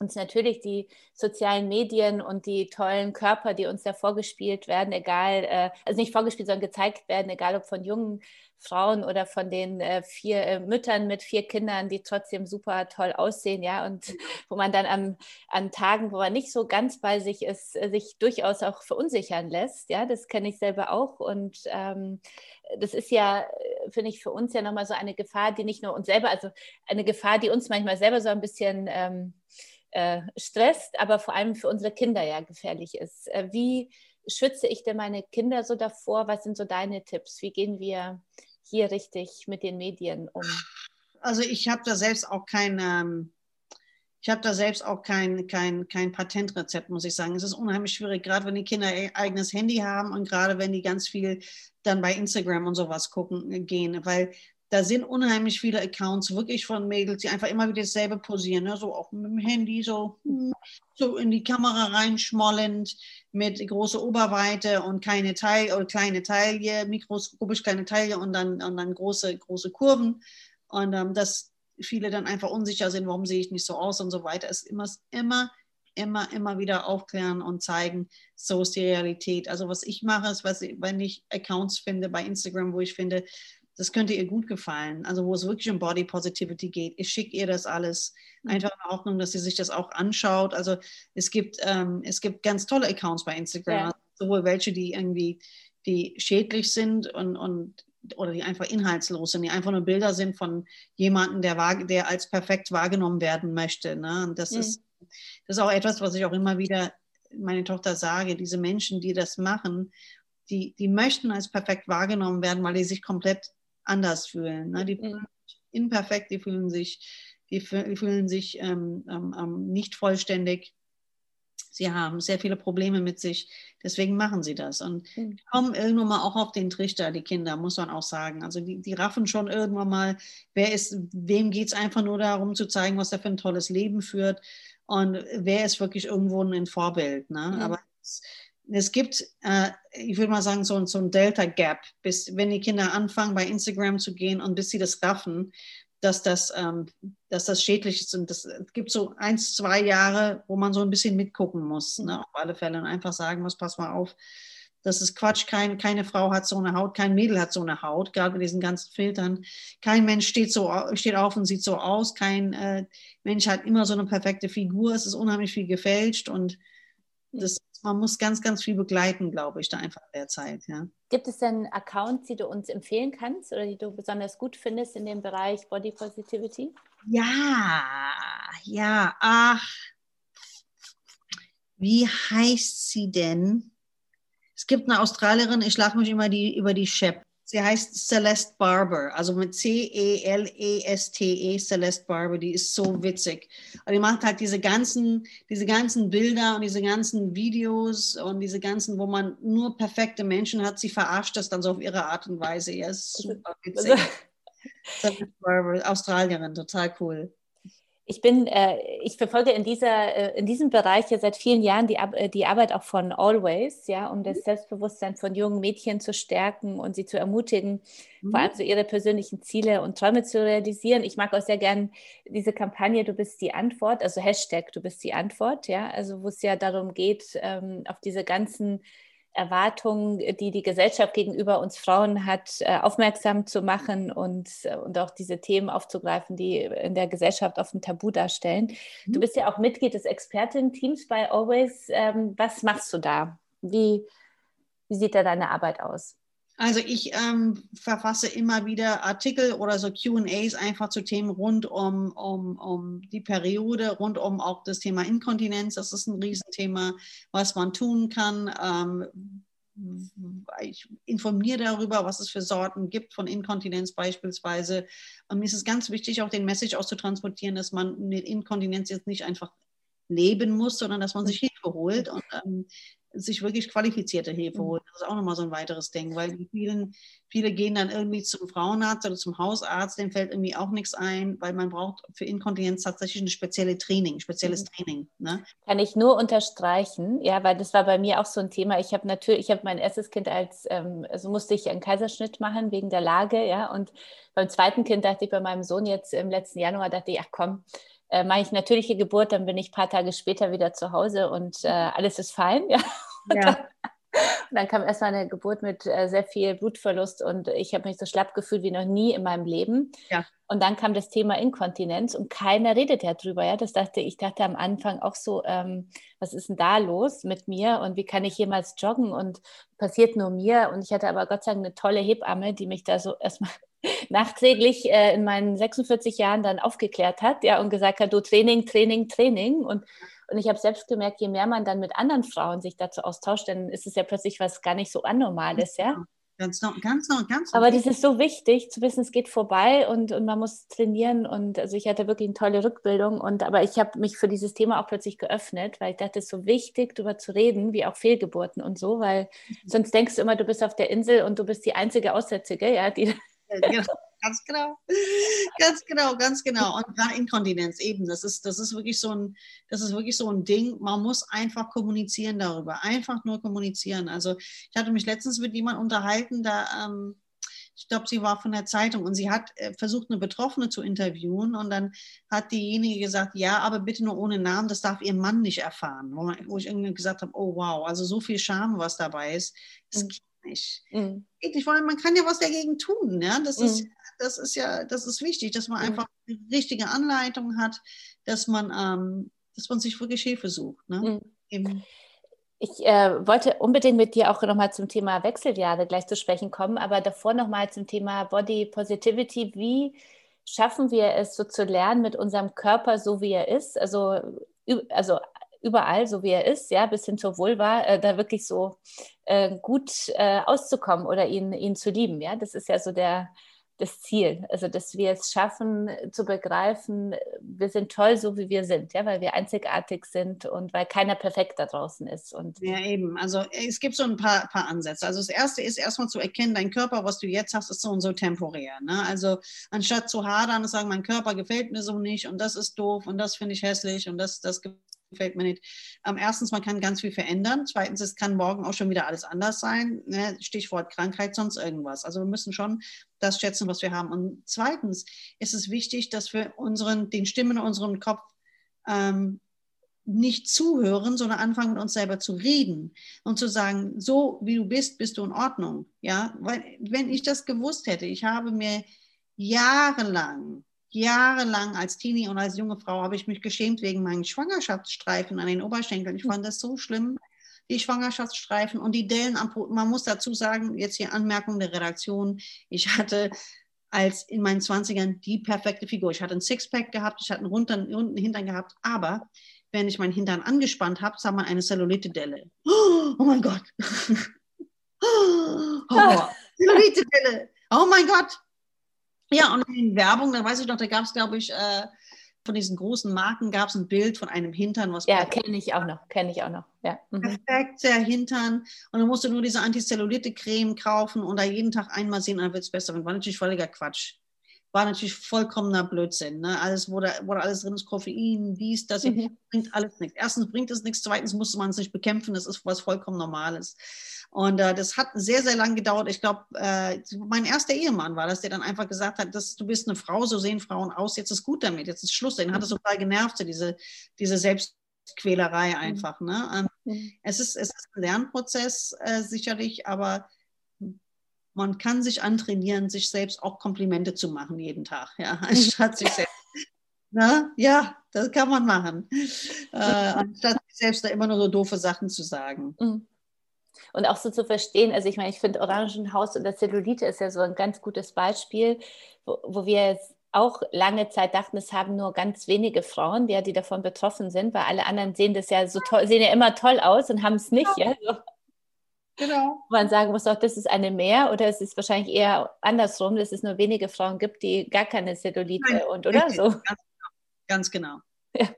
S1: uns natürlich die sozialen Medien und die tollen Körper, die uns da vorgespielt werden, egal, äh, also nicht vorgespielt, sondern gezeigt werden, egal ob von jungen Frauen oder von den äh, vier äh, Müttern mit vier Kindern, die trotzdem super toll aussehen, ja, und wo man dann am, an Tagen, wo man nicht so ganz bei sich ist, äh, sich durchaus auch verunsichern lässt, ja, das kenne ich selber auch und ähm, das ist ja, äh, finde ich, für uns ja nochmal so eine Gefahr, die nicht nur uns selber, also eine Gefahr, die uns manchmal selber so ein bisschen ähm, äh, stresst, aber vor allem für unsere Kinder ja gefährlich ist. Äh, wie schütze ich denn meine Kinder so davor? Was sind so deine Tipps? Wie gehen wir hier richtig mit den Medien um?
S2: Also ich habe da selbst auch kein, ähm, ich habe da selbst auch kein, kein, kein Patentrezept, muss ich sagen. Es ist unheimlich schwierig, gerade wenn die Kinder ihr eigenes Handy haben und gerade wenn die ganz viel dann bei Instagram und sowas gucken äh, gehen, weil da sind unheimlich viele Accounts wirklich von Mädels, die einfach immer wieder dasselbe posieren, ne? so auch mit dem Handy, so, hm, so in die Kamera reinschmollend, mit großer Oberweite und keine Teil oder kleine Taille, mikroskopisch kleine Taille und dann, und dann große, große Kurven. Und ähm, dass viele dann einfach unsicher sind, warum sehe ich nicht so aus und so weiter, ist immer, immer, immer, immer wieder aufklären und zeigen, so ist die Realität. Also was ich mache, ist, was, wenn ich Accounts finde bei Instagram, wo ich finde, das könnte ihr gut gefallen. Also wo es wirklich um Body Positivity geht. Ich schicke ihr das alles mhm. einfach in Ordnung, dass sie sich das auch anschaut. Also es gibt, ähm, es gibt ganz tolle Accounts bei Instagram, ja. also sowohl welche, die irgendwie die schädlich sind und, und oder die einfach inhaltslos sind, die einfach nur Bilder sind von jemandem, der, der als perfekt wahrgenommen werden möchte. Ne? Und das, mhm. ist, das ist auch etwas, was ich auch immer wieder meine Tochter sage, diese Menschen, die das machen, die, die möchten als perfekt wahrgenommen werden, weil die sich komplett anders fühlen. Ne? Die fühlen sich imperfekt, die fühlen sich, die fühlen sich ähm, ähm, ähm, nicht vollständig. Sie haben sehr viele Probleme mit sich, deswegen machen sie das. Und mhm. kommen irgendwann mal auch auf den Trichter, die Kinder, muss man auch sagen. Also die, die raffen schon irgendwann mal, wer ist, wem geht es einfach nur darum zu zeigen, was er für ein tolles Leben führt und wer ist wirklich irgendwo ein Vorbild. Ne? Mhm. Aber es, es gibt, äh, ich würde mal sagen, so, so ein Delta-Gap, bis wenn die Kinder anfangen, bei Instagram zu gehen und bis sie das raffen, dass das, ähm, dass das schädlich ist. Und es gibt so eins, zwei Jahre, wo man so ein bisschen mitgucken muss, ne, auf alle Fälle, und einfach sagen muss, pass mal auf, das ist Quatsch, kein, keine Frau hat so eine Haut, kein Mädel hat so eine Haut, gerade mit diesen ganzen Filtern. Kein Mensch steht, so, steht auf und sieht so aus, kein äh, Mensch hat immer so eine perfekte Figur, es ist unheimlich viel gefälscht und das man muss ganz, ganz viel begleiten, glaube ich, da einfach in der Zeit. Ja.
S1: Gibt es denn Accounts, die du uns empfehlen kannst oder die du besonders gut findest in dem Bereich Body Positivity?
S2: Ja, ja, ach, wie heißt sie denn? Es gibt eine Australierin, ich schlage mich immer die, über die Shep. Sie heißt Celeste Barber, also mit C-E-L-E-S-T-E, -E, Celeste Barber, die ist so witzig. Und die macht halt diese ganzen, diese ganzen Bilder und diese ganzen Videos und diese ganzen, wo man nur perfekte Menschen hat, sie verarscht das dann so auf ihre Art und Weise. Ja, ist super witzig. Celeste Barber, Australierin, total cool
S1: ich bin, äh, ich verfolge in dieser, äh, in diesem Bereich ja seit vielen Jahren die, äh, die Arbeit auch von Always, ja, um das mhm. Selbstbewusstsein von jungen Mädchen zu stärken und sie zu ermutigen, mhm. vor allem so ihre persönlichen Ziele und Träume zu realisieren. Ich mag auch sehr gern diese Kampagne Du bist die Antwort, also Hashtag Du bist die Antwort, ja, also wo es ja darum geht, ähm, auf diese ganzen Erwartungen, die die Gesellschaft gegenüber uns Frauen hat, äh, aufmerksam zu machen und, äh, und auch diese Themen aufzugreifen, die in der Gesellschaft oft ein Tabu darstellen. Mhm. Du bist ja auch Mitglied des Expertenteams bei Always. Ähm, was machst du da? Wie, wie sieht da deine Arbeit aus?
S2: Also ich ähm, verfasse immer wieder Artikel oder so QAs einfach zu Themen rund um, um, um die Periode, rund um auch das Thema Inkontinenz. Das ist ein Riesenthema, was man tun kann. Ähm, ich informiere darüber, was es für Sorten gibt von Inkontinenz beispielsweise. Und mir ist es ganz wichtig, auch den Message auszutransportieren, dass man mit Inkontinenz jetzt nicht einfach leben muss, sondern dass man sich Hilfe holt. Und ähm, sich wirklich qualifizierte Hilfe mhm. holen. Das ist auch nochmal so ein weiteres Ding, weil vielen, viele gehen dann irgendwie zum Frauenarzt oder zum Hausarzt, dem fällt irgendwie auch nichts ein, weil man braucht für Inkontinenz tatsächlich ein spezielles Training, spezielles mhm. Training. Ne?
S1: Kann ich nur unterstreichen, ja, weil das war bei mir auch so ein Thema. Ich habe natürlich, ich habe mein erstes Kind als, ähm, also musste ich einen Kaiserschnitt machen wegen der Lage, ja, und beim zweiten Kind dachte ich bei meinem Sohn jetzt im letzten Januar, dachte ich, ach komm, äh, mache ich natürliche Geburt, dann bin ich ein paar Tage später wieder zu Hause und äh, alles ist fein. Ja. ja. Und dann kam erstmal eine Geburt mit äh, sehr viel Blutverlust und ich habe mich so schlapp gefühlt wie noch nie in meinem Leben. Ja. Und dann kam das Thema Inkontinenz und keiner redet ja drüber. Ja, das dachte ich dachte am Anfang auch so, ähm, was ist denn da los mit mir und wie kann ich jemals joggen und passiert nur mir. Und ich hatte aber Gott sei Dank eine tolle Hebamme, die mich da so erstmal nachträglich äh, in meinen 46 Jahren dann aufgeklärt hat, ja, und gesagt hat, du Training, Training, Training. Und und ich habe selbst gemerkt, je mehr man dann mit anderen Frauen sich dazu austauscht, dann ist es ja plötzlich was gar nicht so Anormales, ja.
S2: Ganz noch, ganz noch, ganz
S1: noch. Aber das ist so wichtig, zu wissen, es geht vorbei und, und man muss trainieren. Und also ich hatte wirklich eine tolle Rückbildung. Und aber ich habe mich für dieses Thema auch plötzlich geöffnet, weil ich dachte, es ist so wichtig, darüber zu reden, wie auch Fehlgeburten und so, weil mhm. sonst denkst du immer, du bist auf der Insel und du bist die einzige Aussätzige, ja, die.
S2: Ja, genau ganz genau. Ganz genau, ganz genau. Und gerade Inkontinenz eben, das ist, das ist wirklich so ein, das ist wirklich so ein Ding. Man muss einfach kommunizieren darüber. Einfach nur kommunizieren. Also ich hatte mich letztens mit jemandem unterhalten, da ähm, ich glaube, sie war von der Zeitung und sie hat äh, versucht, eine Betroffene zu interviewen und dann hat diejenige gesagt, ja, aber bitte nur ohne Namen, das darf ihr Mann nicht erfahren. Wo, man, wo ich irgendwie gesagt habe, oh wow, also so viel Scham, was dabei ist, das mhm. Nicht. Mhm. Ich meine, man kann ja was dagegen tun. Ja? Das, mhm. ist, das ist ja, das ist wichtig, dass man mhm. einfach die richtige Anleitung hat, dass man, ähm, dass man sich wirklich Hilfe sucht. Ne?
S1: Mhm. Ich äh, wollte unbedingt mit dir auch nochmal zum Thema Wechseljahre gleich zu sprechen kommen, aber davor nochmal zum Thema Body Positivity. Wie schaffen wir es so zu lernen mit unserem Körper so, wie er ist? Also, also überall, so wie er ist, ja, bis hin zur Vulva, äh, da wirklich so äh, gut äh, auszukommen oder ihn, ihn zu lieben. Ja, das ist ja so der, das Ziel. Also, dass wir es schaffen zu begreifen, wir sind toll, so wie wir sind, ja, weil wir einzigartig sind und weil keiner perfekt da draußen ist. Und
S2: ja, eben. Also es gibt so ein paar, paar Ansätze. Also das erste ist erstmal zu erkennen, dein Körper, was du jetzt hast, ist so und so temporär. Ne? Also anstatt zu hadern und sagen, mein Körper gefällt mir so nicht und das ist doof und das finde ich hässlich und das, das gefällt mir nicht. Ähm, erstens, man kann ganz viel verändern. Zweitens, es kann morgen auch schon wieder alles anders sein. Ne? Stichwort Krankheit, sonst irgendwas. Also wir müssen schon das schätzen, was wir haben. Und zweitens ist es wichtig, dass wir unseren, den Stimmen in unserem Kopf ähm, nicht zuhören, sondern anfangen mit uns selber zu reden und zu sagen, so wie du bist, bist du in Ordnung. Ja, weil wenn ich das gewusst hätte, ich habe mir jahrelang jahrelang als Teenie und als junge Frau habe ich mich geschämt wegen meinen Schwangerschaftsstreifen an den Oberschenkeln. Ich fand das so schlimm, die Schwangerschaftsstreifen und die Dellen am Po. Man muss dazu sagen, jetzt hier Anmerkung der Redaktion, ich hatte als in meinen 20ern die perfekte Figur. Ich hatte ein Sixpack gehabt, ich hatte einen runden, runden Hintern gehabt, aber wenn ich meinen Hintern angespannt habe, sah man eine Cellulite-Delle. Oh, mein Gott. Oh, Cellulite-Delle. Oh mein Gott. Ja, und in Werbung, da weiß ich noch, da gab es, glaube ich, äh, von diesen großen Marken gab es ein Bild von einem Hintern.
S1: Was ja, kenne ich auch noch, kenne ich auch noch. Ja.
S2: Mhm. Perfekt, der Hintern. Und dann musst du nur diese Antizellulite-Creme kaufen und da jeden Tag einmal sehen, dann wird es besser. Und war natürlich völliger Quatsch. War natürlich vollkommener Blödsinn. Ne? Alles, wo da, wo da alles drin ist, Koffein, dies, das, mhm. bringt alles nichts. Erstens bringt es nichts, zweitens muss man es nicht bekämpfen, das ist was vollkommen Normales. Und äh, das hat sehr, sehr lang gedauert. Ich glaube, äh, mein erster Ehemann war das, der dann einfach gesagt hat, dass, du bist eine Frau, so sehen Frauen aus, jetzt ist gut damit, jetzt ist Schluss. Den hat es total genervt, diese, diese Selbstquälerei mhm. einfach. Ne? Ähm, mhm. es, ist, es ist ein Lernprozess äh, sicherlich, aber man kann sich antrainieren, sich selbst auch Komplimente zu machen jeden Tag, ja, anstatt sich selbst. Na, ja, das kann man machen. Äh, anstatt sich selbst da immer nur so doofe Sachen zu sagen. Mhm
S1: und auch so zu verstehen, also ich meine, ich finde Orangenhaus und das Zellulite ist ja so ein ganz gutes Beispiel, wo, wo wir jetzt auch lange Zeit dachten, es haben nur ganz wenige Frauen, die, die davon betroffen sind, weil alle anderen sehen das ja so toll, sehen ja immer toll aus und haben es nicht. Ja. ja? Genau. Man sagen muss auch, das ist eine mehr oder es ist wahrscheinlich eher andersrum, dass es nur wenige Frauen gibt, die gar keine Zellulite Nein, und oder so.
S2: Ganz genau. Ganz genau. Ja.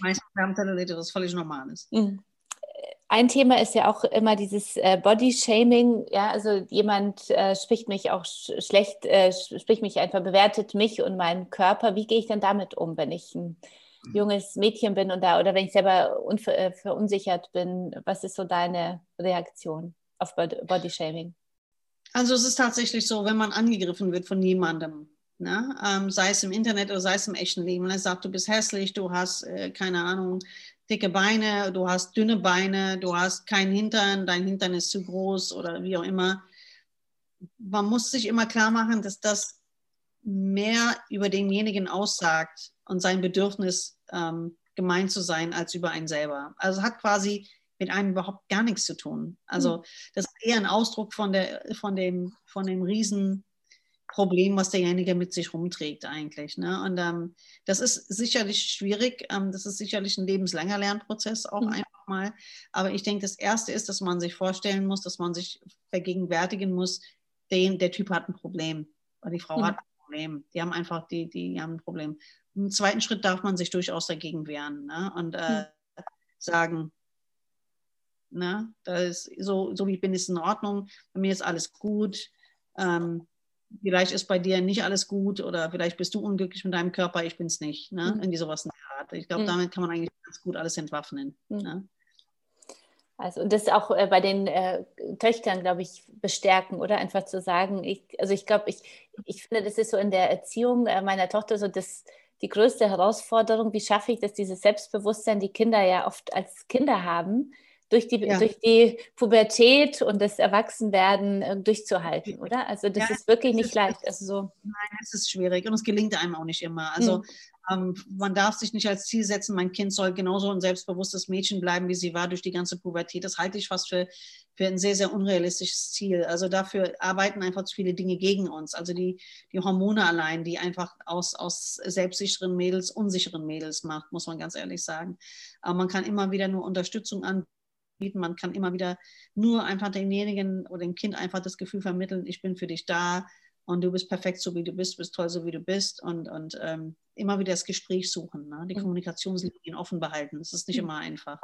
S2: Meistens haben Zellulite, was völlig normal ist. Mhm.
S1: Ein Thema ist ja auch immer dieses äh, Body-Shaming. Ja, also jemand äh, spricht mich auch sch schlecht, äh, spricht mich einfach, bewertet mich und meinen Körper. Wie gehe ich denn damit um, wenn ich ein. Junges Mädchen bin und da, oder wenn ich selber äh, verunsichert bin? Was ist so deine Reaktion auf Body-Shaming?
S2: Also es ist tatsächlich so, wenn man angegriffen wird von jemandem, Ne? Ähm, sei es im Internet oder sei es im echten Leben. Und er sagt, du bist hässlich, du hast, äh, keine Ahnung, dicke Beine, du hast dünne Beine, du hast keinen Hintern, dein Hintern ist zu groß oder wie auch immer. Man muss sich immer klar machen, dass das mehr über denjenigen aussagt und sein Bedürfnis ähm, gemein zu sein als über einen selber. Also hat quasi mit einem überhaupt gar nichts zu tun. Also hm. das ist eher ein Ausdruck von, der, von, dem, von dem riesen Problem, was derjenige mit sich rumträgt eigentlich. Ne? Und ähm, das ist sicherlich schwierig. Ähm, das ist sicherlich ein lebenslanger Lernprozess auch mhm. einfach mal. Aber ich denke, das Erste ist, dass man sich vorstellen muss, dass man sich vergegenwärtigen muss, den, der Typ hat ein Problem. Oder die Frau mhm. hat ein Problem. Die haben einfach, die, die haben ein Problem. Im zweiten Schritt darf man sich durchaus dagegen wehren ne? und äh, mhm. sagen, Ne? Das ist so, so wie ich bin, ist in Ordnung. Bei mir ist alles gut. Ähm, vielleicht ist bei dir nicht alles gut oder vielleicht bist du unglücklich mit deinem Körper, ich bin es nicht. Ne? Mhm. Irgendwie sowas in der Art. Ich glaube, mhm. damit kann man eigentlich ganz gut alles entwaffnen. Mhm. Ne?
S1: Also und das auch äh, bei den äh, Töchtern, glaube ich, bestärken oder einfach zu sagen, ich, also ich glaube, ich, ich finde, das ist so in der Erziehung äh, meiner Tochter so das, die größte Herausforderung, wie schaffe ich das, dieses Selbstbewusstsein, die Kinder ja oft als Kinder haben, durch die, ja. durch die Pubertät und das Erwachsenwerden äh, durchzuhalten, oder? Also das ja, ist wirklich nicht ist, leicht. Also so.
S2: Nein, es ist schwierig und es gelingt einem auch nicht immer. Also hm. ähm, man darf sich nicht als Ziel setzen, mein Kind soll genauso ein selbstbewusstes Mädchen bleiben, wie sie war durch die ganze Pubertät. Das halte ich fast für, für ein sehr, sehr unrealistisches Ziel. Also dafür arbeiten einfach zu viele Dinge gegen uns. Also die, die Hormone allein, die einfach aus, aus selbstsicheren Mädels unsicheren Mädels macht, muss man ganz ehrlich sagen. Aber man kann immer wieder nur Unterstützung anbieten bieten. Man kann immer wieder nur einfach demjenigen oder dem Kind einfach das Gefühl vermitteln, ich bin für dich da und du bist perfekt so wie du bist, bist toll so wie du bist und, und ähm, immer wieder das Gespräch suchen, ne? die. Kommunikationslinien offen behalten. Das ist nicht mhm. immer einfach.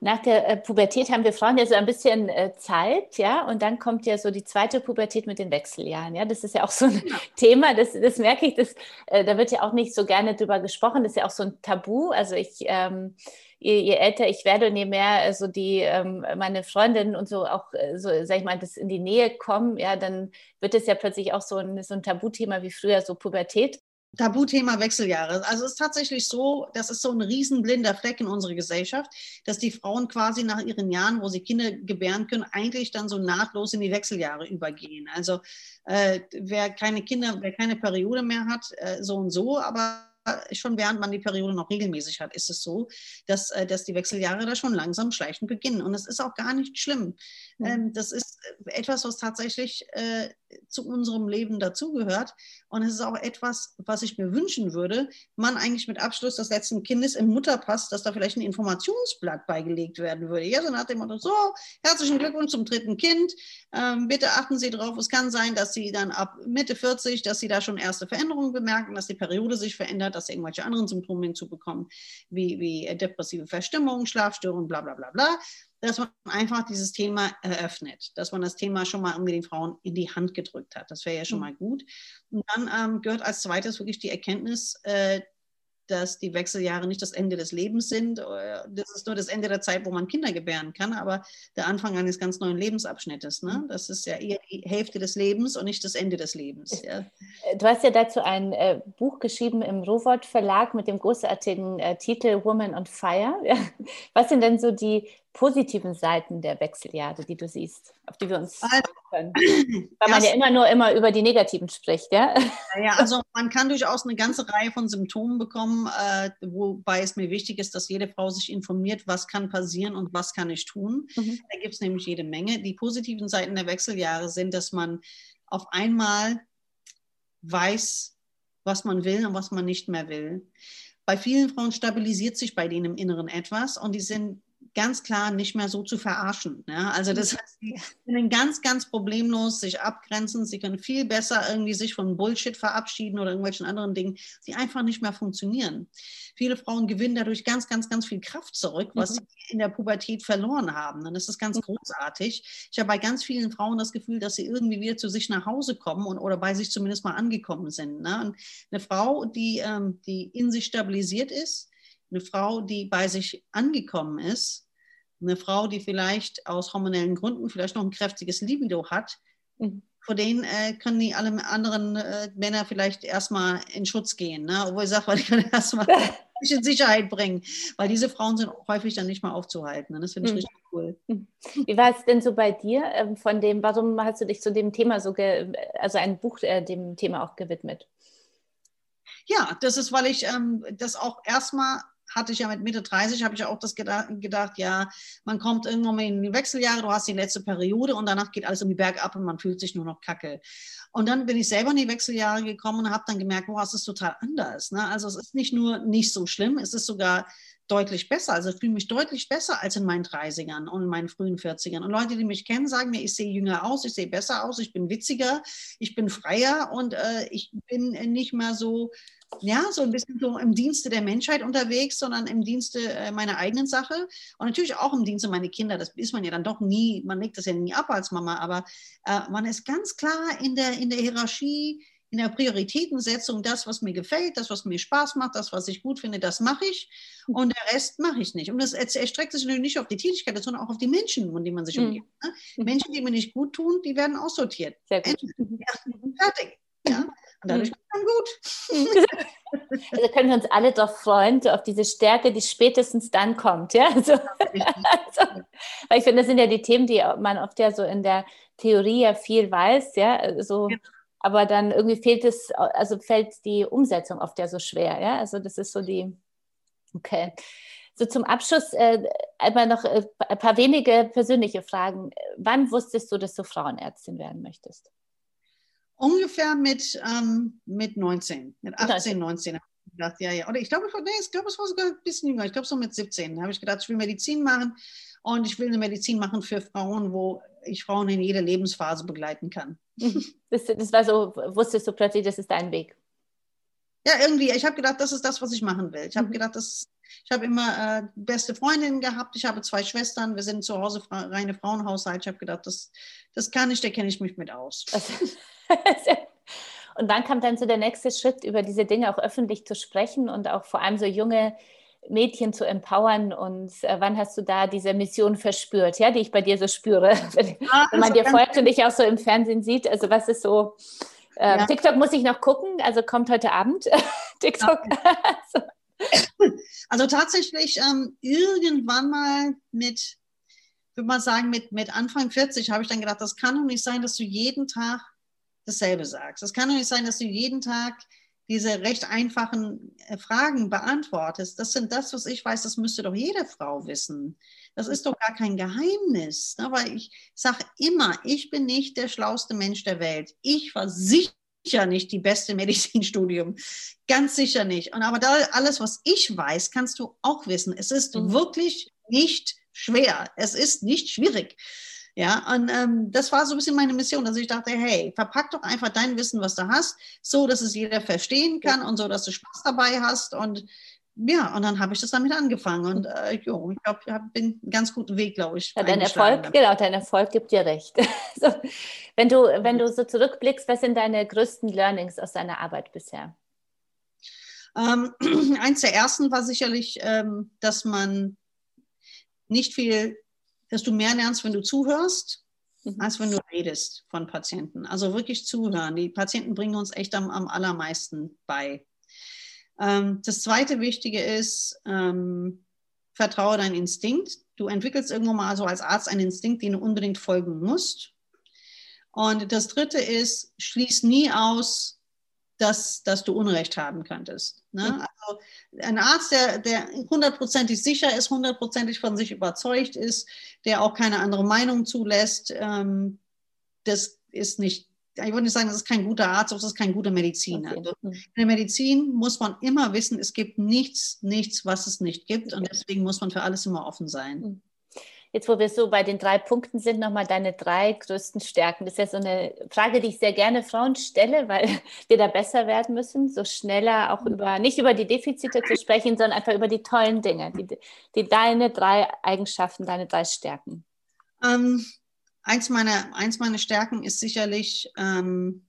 S1: Nach der äh, Pubertät haben wir Frauen ja so ein bisschen äh, Zeit, ja, und dann kommt ja so die zweite Pubertät mit den Wechseljahren, ja. Das ist ja auch so ein ja. Thema, das, das merke ich, das, äh, da wird ja auch nicht so gerne drüber gesprochen, das ist ja auch so ein Tabu. Also ich ähm, je, je, älter ich werde und je mehr so die ähm, meine Freundinnen und so auch so, sag ich mal, das in die Nähe kommen, ja, dann wird es ja plötzlich auch so ein, so ein Tabuthema wie früher, so Pubertät.
S2: Tabuthema Wechseljahre. Also es ist tatsächlich so, das ist so ein riesenblinder Fleck in unserer Gesellschaft, dass die Frauen quasi nach ihren Jahren, wo sie Kinder gebären können, eigentlich dann so nahtlos in die Wechseljahre übergehen. Also äh, wer keine Kinder, wer keine Periode mehr hat, äh, so und so, aber schon während man die Periode noch regelmäßig hat, ist es so, dass, äh, dass die Wechseljahre da schon langsam schleichend beginnen. Und es ist auch gar nicht schlimm. Mhm. Das ist äh, etwas, was tatsächlich äh, zu unserem Leben dazugehört. Und es ist auch etwas, was ich mir wünschen würde, man eigentlich mit Abschluss des letzten Kindes im Mutterpass, dass da vielleicht ein Informationsblatt beigelegt werden würde. Ja, so nach dem Motto, so, herzlichen Glückwunsch zum dritten Kind. Ähm, bitte achten Sie darauf, es kann sein, dass Sie dann ab Mitte 40, dass Sie da schon erste Veränderungen bemerken, dass die Periode sich verändert, dass Sie irgendwelche anderen Symptome hinzubekommen, wie, wie depressive Verstimmung, Schlafstörungen, bla bla bla bla dass man einfach dieses Thema eröffnet, dass man das Thema schon mal irgendwie den Frauen in die Hand gedrückt hat. Das wäre ja schon mhm. mal gut. Und dann ähm, gehört als zweites wirklich die Erkenntnis, äh, dass die Wechseljahre nicht das Ende des Lebens sind. Das ist nur das Ende der Zeit, wo man Kinder gebären kann, aber der Anfang eines ganz neuen Lebensabschnittes. Ne? Mhm. Das ist ja eher die Hälfte des Lebens und nicht das Ende des Lebens. Ja.
S1: Äh, du hast ja dazu ein äh, Buch geschrieben im Rowold Verlag mit dem großartigen äh, Titel Woman on Fire. Was sind denn so die positiven Seiten der Wechseljahre, die du siehst, auf die wir uns also, können? Weil man ja immer nur immer über die negativen spricht, ja?
S2: Ja, also man kann durchaus eine ganze Reihe von Symptomen bekommen, äh, wobei es mir wichtig ist, dass jede Frau sich informiert, was kann passieren und was kann ich tun. Mhm. Da gibt es nämlich jede Menge. Die positiven Seiten der Wechseljahre sind, dass man auf einmal weiß, was man will und was man nicht mehr will. Bei vielen Frauen stabilisiert sich bei denen im Inneren etwas und die sind ganz klar nicht mehr so zu verarschen. Ne? Also das mhm. heißt, sie können ganz, ganz problemlos sich abgrenzen. Sie können viel besser irgendwie sich von Bullshit verabschieden oder irgendwelchen anderen Dingen, die einfach nicht mehr funktionieren. Viele Frauen gewinnen dadurch ganz, ganz, ganz viel Kraft zurück, was mhm. sie in der Pubertät verloren haben. Und das ist ganz mhm. großartig. Ich habe bei ganz vielen Frauen das Gefühl, dass sie irgendwie wieder zu sich nach Hause kommen und, oder bei sich zumindest mal angekommen sind. Ne? Eine Frau, die, ähm, die in sich stabilisiert ist, eine Frau, die bei sich angekommen ist, eine Frau, die vielleicht aus hormonellen Gründen vielleicht noch ein kräftiges Libido hat, mhm. vor denen äh, können die alle anderen äh, Männer vielleicht erstmal in Schutz gehen. Ne? Obwohl ich sage, weil die können erstmal in Sicherheit bringen. Weil diese Frauen sind häufig dann nicht mal aufzuhalten. Ne? Das finde ich mhm. richtig cool.
S1: Hm. Wie war es denn so bei dir? Ähm, von dem, warum hast du dich zu dem Thema so, also ein Buch äh, dem Thema auch gewidmet?
S2: Ja, das ist, weil ich ähm, das auch erstmal hatte ich ja mit Mitte 30, habe ich auch das gedacht, gedacht, ja, man kommt irgendwann mal in die Wechseljahre, du hast die letzte Periode und danach geht alles um die Berg ab und man fühlt sich nur noch kacke. Und dann bin ich selber in die Wechseljahre gekommen und habe dann gemerkt, wow, es ist total anders. Ne? Also es ist nicht nur nicht so schlimm, es ist sogar deutlich besser. Also ich fühle mich deutlich besser als in meinen 30ern und in meinen frühen 40ern. Und Leute, die mich kennen, sagen mir, ich sehe jünger aus, ich sehe besser aus, ich bin witziger, ich bin freier und äh, ich bin nicht mehr so ja, so ein bisschen so im Dienste der Menschheit unterwegs, sondern im Dienste äh, meiner eigenen Sache und natürlich auch im Dienste meiner Kinder. Das ist man ja dann doch nie, man legt das ja nie ab als Mama, aber äh, man ist ganz klar in der, in der Hierarchie, in der Prioritätensetzung, das, was mir gefällt, das, was mir Spaß macht, das, was ich gut finde, das mache ich und der Rest mache ich nicht. Und das erstreckt sich natürlich nicht auf die Tätigkeit, sondern auch auf die Menschen, um die man sich mhm. umgibt. Ne? Menschen, die mir nicht gut tun, die werden aussortiert. Sehr gut. Ja, fertig. Ja, und dadurch mhm. dann gut.
S1: Also können wir uns alle doch freuen, so auf diese Stärke, die spätestens dann kommt. Ja? Also, also, weil ich finde, das sind ja die Themen, die man oft ja so in der Theorie ja viel weiß, ja, so, ja. Aber dann irgendwie fehlt es, also fällt die Umsetzung oft ja so schwer, ja, also das ist so die, okay. So zum Abschluss äh, einmal noch äh, ein paar wenige persönliche Fragen. Wann wusstest du, dass du Frauenärztin werden möchtest?
S2: ungefähr mit, ähm, mit 19, mit 18, 19 habe ich gedacht, ja, ja. Oder ich glaube, nee, ich glaube, es war sogar ein bisschen jünger. Ich glaube, so mit 17 habe ich gedacht, ich will Medizin machen und ich will eine Medizin machen für Frauen, wo ich Frauen in jeder Lebensphase begleiten kann.
S1: Das, das war so, wusstest du plötzlich, das ist dein Weg?
S2: Ja, irgendwie. Ich habe gedacht, das ist das, was ich machen will. Ich habe mhm. gedacht, das, ich habe immer äh, beste Freundinnen gehabt. Ich habe zwei Schwestern. Wir sind zu Hause reine Frauenhaushalt. Ich habe gedacht, das, das kann ich, da kenne ich mich mit aus.
S1: Und wann kam dann so der nächste Schritt, über diese Dinge auch öffentlich zu sprechen und auch vor allem so junge Mädchen zu empowern und äh, wann hast du da diese Mission verspürt, ja, die ich bei dir so spüre, wenn, ah, wenn man dir folgt und dich auch so im Fernsehen sieht, also was ist so, äh, ja. TikTok muss ich noch gucken, also kommt heute Abend TikTok.
S2: also. also. tatsächlich ähm, irgendwann mal mit, würde man sagen, mit, mit Anfang 40 habe ich dann gedacht, das kann doch nicht sein, dass du jeden Tag dasselbe sagst. Es kann doch nicht sein, dass du jeden Tag diese recht einfachen äh, Fragen beantwortest. Das sind das, was ich weiß, das müsste doch jede Frau wissen. Das ist doch gar kein Geheimnis. Ne? Weil ich sage immer, ich bin nicht der schlauste Mensch der Welt. Ich war sicher nicht die beste Medizinstudium. Ganz sicher nicht. Und aber da, alles, was ich weiß, kannst du auch wissen. Es ist mhm. wirklich nicht schwer. Es ist nicht schwierig. Ja, und ähm, das war so ein bisschen meine Mission, dass ich dachte, hey, verpack doch einfach dein Wissen, was du hast, so, dass es jeder verstehen kann und so, dass du Spaß dabei hast und ja, und dann habe ich das damit angefangen und äh, jo, ich glaube, ich bin einen ganz guten Weg, glaube ich.
S1: Ja, dein Erfolg, genau, dein Erfolg gibt dir recht. so, wenn, du, wenn du so zurückblickst, was sind deine größten Learnings aus deiner Arbeit bisher?
S2: Ähm, eins der ersten war sicherlich, ähm, dass man nicht viel dass du mehr lernst, wenn du zuhörst, mhm. als wenn du redest von Patienten. Also wirklich zuhören. Die Patienten bringen uns echt am, am allermeisten bei. Ähm, das zweite Wichtige ist, ähm, vertraue deinen Instinkt. Du entwickelst irgendwann mal so als Arzt einen Instinkt, den du unbedingt folgen musst. Und das dritte ist, schließ nie aus, dass, dass du Unrecht haben könntest. Ne? Also ein Arzt, der, der hundertprozentig sicher ist, hundertprozentig von sich überzeugt ist, der auch keine andere Meinung zulässt, ähm, das ist nicht, ich würde nicht sagen, das ist kein guter Arzt, das ist kein guter Mediziner. Okay. Also in der Medizin muss man immer wissen, es gibt nichts, nichts, was es nicht gibt und deswegen muss man für alles immer offen sein. Mhm.
S1: Jetzt, wo wir so bei den drei Punkten sind, nochmal deine drei größten Stärken. Das ist ja so eine Frage, die ich sehr gerne Frauen stelle, weil wir da besser werden müssen, so schneller auch über, nicht über die Defizite zu sprechen, sondern einfach über die tollen Dinge, die, die deine drei Eigenschaften, deine drei Stärken.
S2: Ähm, eins, meiner, eins meiner Stärken ist sicherlich ähm,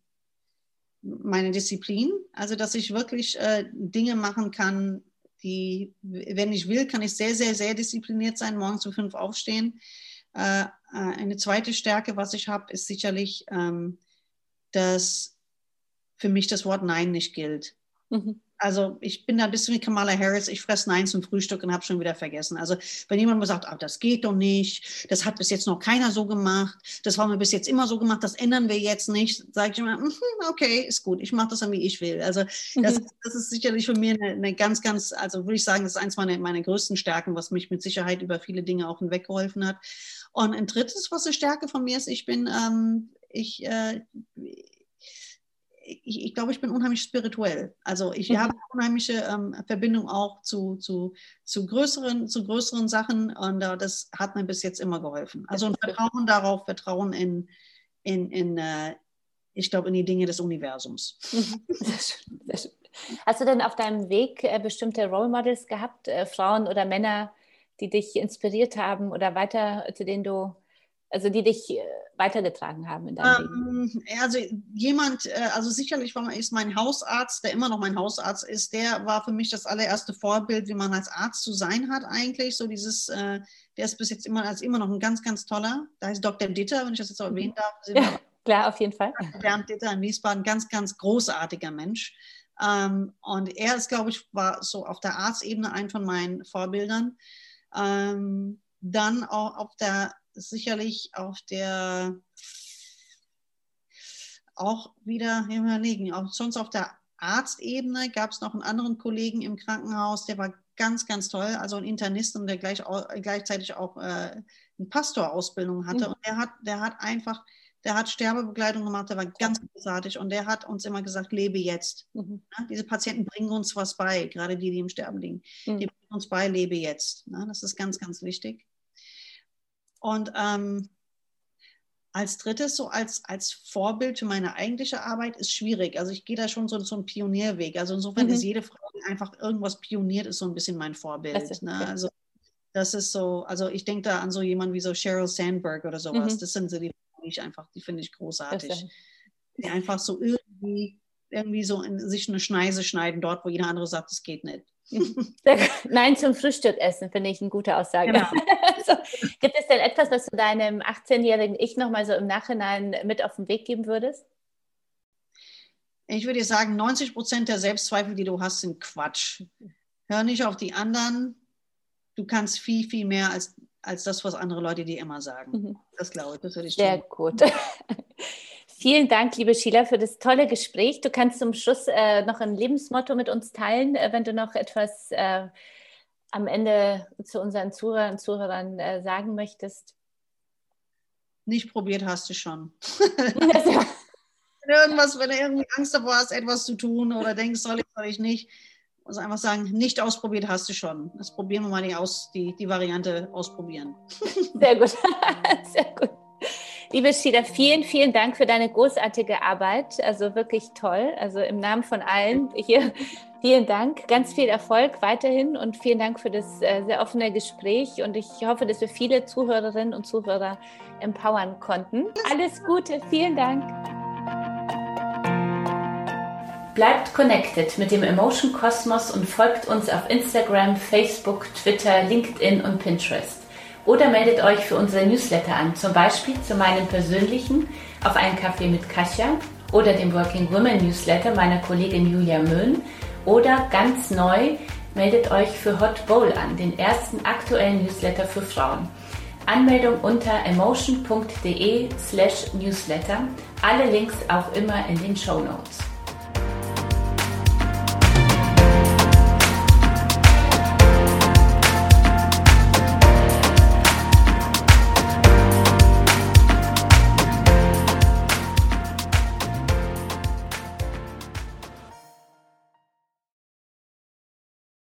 S2: meine Disziplin, also dass ich wirklich äh, Dinge machen kann, die, wenn ich will, kann ich sehr, sehr, sehr diszipliniert sein, morgens um fünf aufstehen. Äh, äh eine zweite Stärke, was ich habe, ist sicherlich ähm, dass für mich das Wort Nein nicht gilt. Mhm. Also ich bin da ein bisschen wie Kamala Harris, ich fresse Nein zum Frühstück und habe schon wieder vergessen. Also wenn jemand mir sagt, ah, das geht doch nicht, das hat bis jetzt noch keiner so gemacht, das haben wir bis jetzt immer so gemacht, das ändern wir jetzt nicht, sage ich immer, mhm, okay, ist gut, ich mache das dann, wie ich will. Also das, mhm. das ist sicherlich für mich eine, eine, ganz, ganz, also würde ich sagen, das ist eins meiner, meiner größten Stärken, was mich mit Sicherheit über viele Dinge auch hinweggeholfen hat. Und ein drittes, was eine Stärke von mir ist, ich bin, ähm, ich, äh, ich, ich glaube, ich bin unheimlich spirituell. Also ich mhm. habe eine unheimliche ähm, Verbindung auch zu, zu, zu, größeren, zu größeren Sachen und äh, das hat mir bis jetzt immer geholfen. Also ein Vertrauen darauf, Vertrauen in, in, in äh, ich glaube, in die Dinge des Universums.
S1: Mhm. Hast du denn auf deinem Weg äh, bestimmte Role Models gehabt, äh, Frauen oder Männer, die dich inspiriert haben oder weiter, zu denen du, also die dich äh, weitergetragen haben in deinem ähm,
S2: Leben? Also jemand, äh, also sicherlich war, ist mein Hausarzt, der immer noch mein Hausarzt ist, der war für mich das allererste Vorbild, wie man als Arzt zu sein hat eigentlich. So dieses, äh, der ist bis jetzt immer als immer noch ein ganz, ganz toller. Da ist Dr. Ditter, wenn ich das jetzt auch erwähnen darf.
S1: Ja, klar, auf jeden Fall.
S2: Bernd Ditter in Wiesbaden, ganz, ganz großartiger Mensch. Ähm, und er ist, glaube ich, war so auf der Arztebene ein von meinen Vorbildern. Ähm, dann auch auf der sicherlich auf der auch wieder überlegen, auch sonst auf der Arztebene gab es noch einen anderen Kollegen im Krankenhaus, der war ganz, ganz toll, also ein Internist und der gleich, gleichzeitig auch äh, eine Pastorausbildung hatte. Mhm. Und der hat, der hat einfach, der hat Sterbebegleitung gemacht, der war ganz großartig und der hat uns immer gesagt, lebe jetzt. Mhm. Ja, diese Patienten bringen uns was bei, gerade die, die im Sterben liegen. Mhm. Die bringen uns bei, lebe jetzt. Ja, das ist ganz, ganz wichtig. Und ähm, als drittes, so als, als Vorbild für meine eigentliche Arbeit, ist schwierig. Also ich gehe da schon so, so einen Pionierweg. Also insofern mhm. ist jede Frau, die einfach irgendwas pioniert, ist so ein bisschen mein Vorbild. Das ne? okay. Also das ist so, also ich denke da an so jemanden wie so Sheryl Sandberg oder sowas. Mhm. Das sind so die, die ich einfach, die finde ich großartig. Die einfach so irgendwie, irgendwie so in sich eine Schneise schneiden, dort, wo jeder andere sagt, es geht nicht.
S1: Nein zum Frühstück essen, finde ich eine gute Aussage. Genau. so, gibt es denn etwas, was du deinem 18-jährigen Ich nochmal so im Nachhinein mit auf den Weg geben würdest?
S2: Ich würde sagen, 90 Prozent der Selbstzweifel, die du hast, sind Quatsch. Hör nicht auf die anderen. Du kannst viel, viel mehr als, als das, was andere Leute dir immer sagen. Mhm. Das glaube ich, das würde ich
S1: Sehr tun. gut. Vielen Dank, liebe Sheila, für das tolle Gespräch. Du kannst zum Schluss äh, noch ein Lebensmotto mit uns teilen, äh, wenn du noch etwas äh, am Ende zu unseren Zuhörern und Zuhörern äh, sagen möchtest.
S2: Nicht probiert hast du schon. wenn irgendwas, wenn du irgendwie Angst davor hast, etwas zu tun oder denkst, soll ich, soll ich nicht, muss einfach sagen, nicht ausprobiert hast du schon. Das probieren wir mal die, aus, die, die Variante ausprobieren.
S1: Sehr gut. Sehr gut. Liebe Sheila, vielen, vielen Dank für deine großartige Arbeit. Also wirklich toll. Also im Namen von allen hier vielen Dank. Ganz viel Erfolg weiterhin und vielen Dank für das äh, sehr offene Gespräch. Und ich hoffe, dass wir viele Zuhörerinnen und Zuhörer empowern konnten. Alles Gute. Vielen Dank. Bleibt connected mit dem Emotion Kosmos und folgt uns auf Instagram, Facebook, Twitter, LinkedIn und Pinterest. Oder meldet euch für unsere Newsletter an, zum Beispiel zu meinem persönlichen auf einen Kaffee mit Kasia oder dem Working Women Newsletter meiner Kollegin Julia Möhn oder ganz neu meldet euch für Hot Bowl an, den ersten aktuellen Newsletter für Frauen. Anmeldung unter emotion.de slash newsletter. Alle Links auch immer in den Show Notes.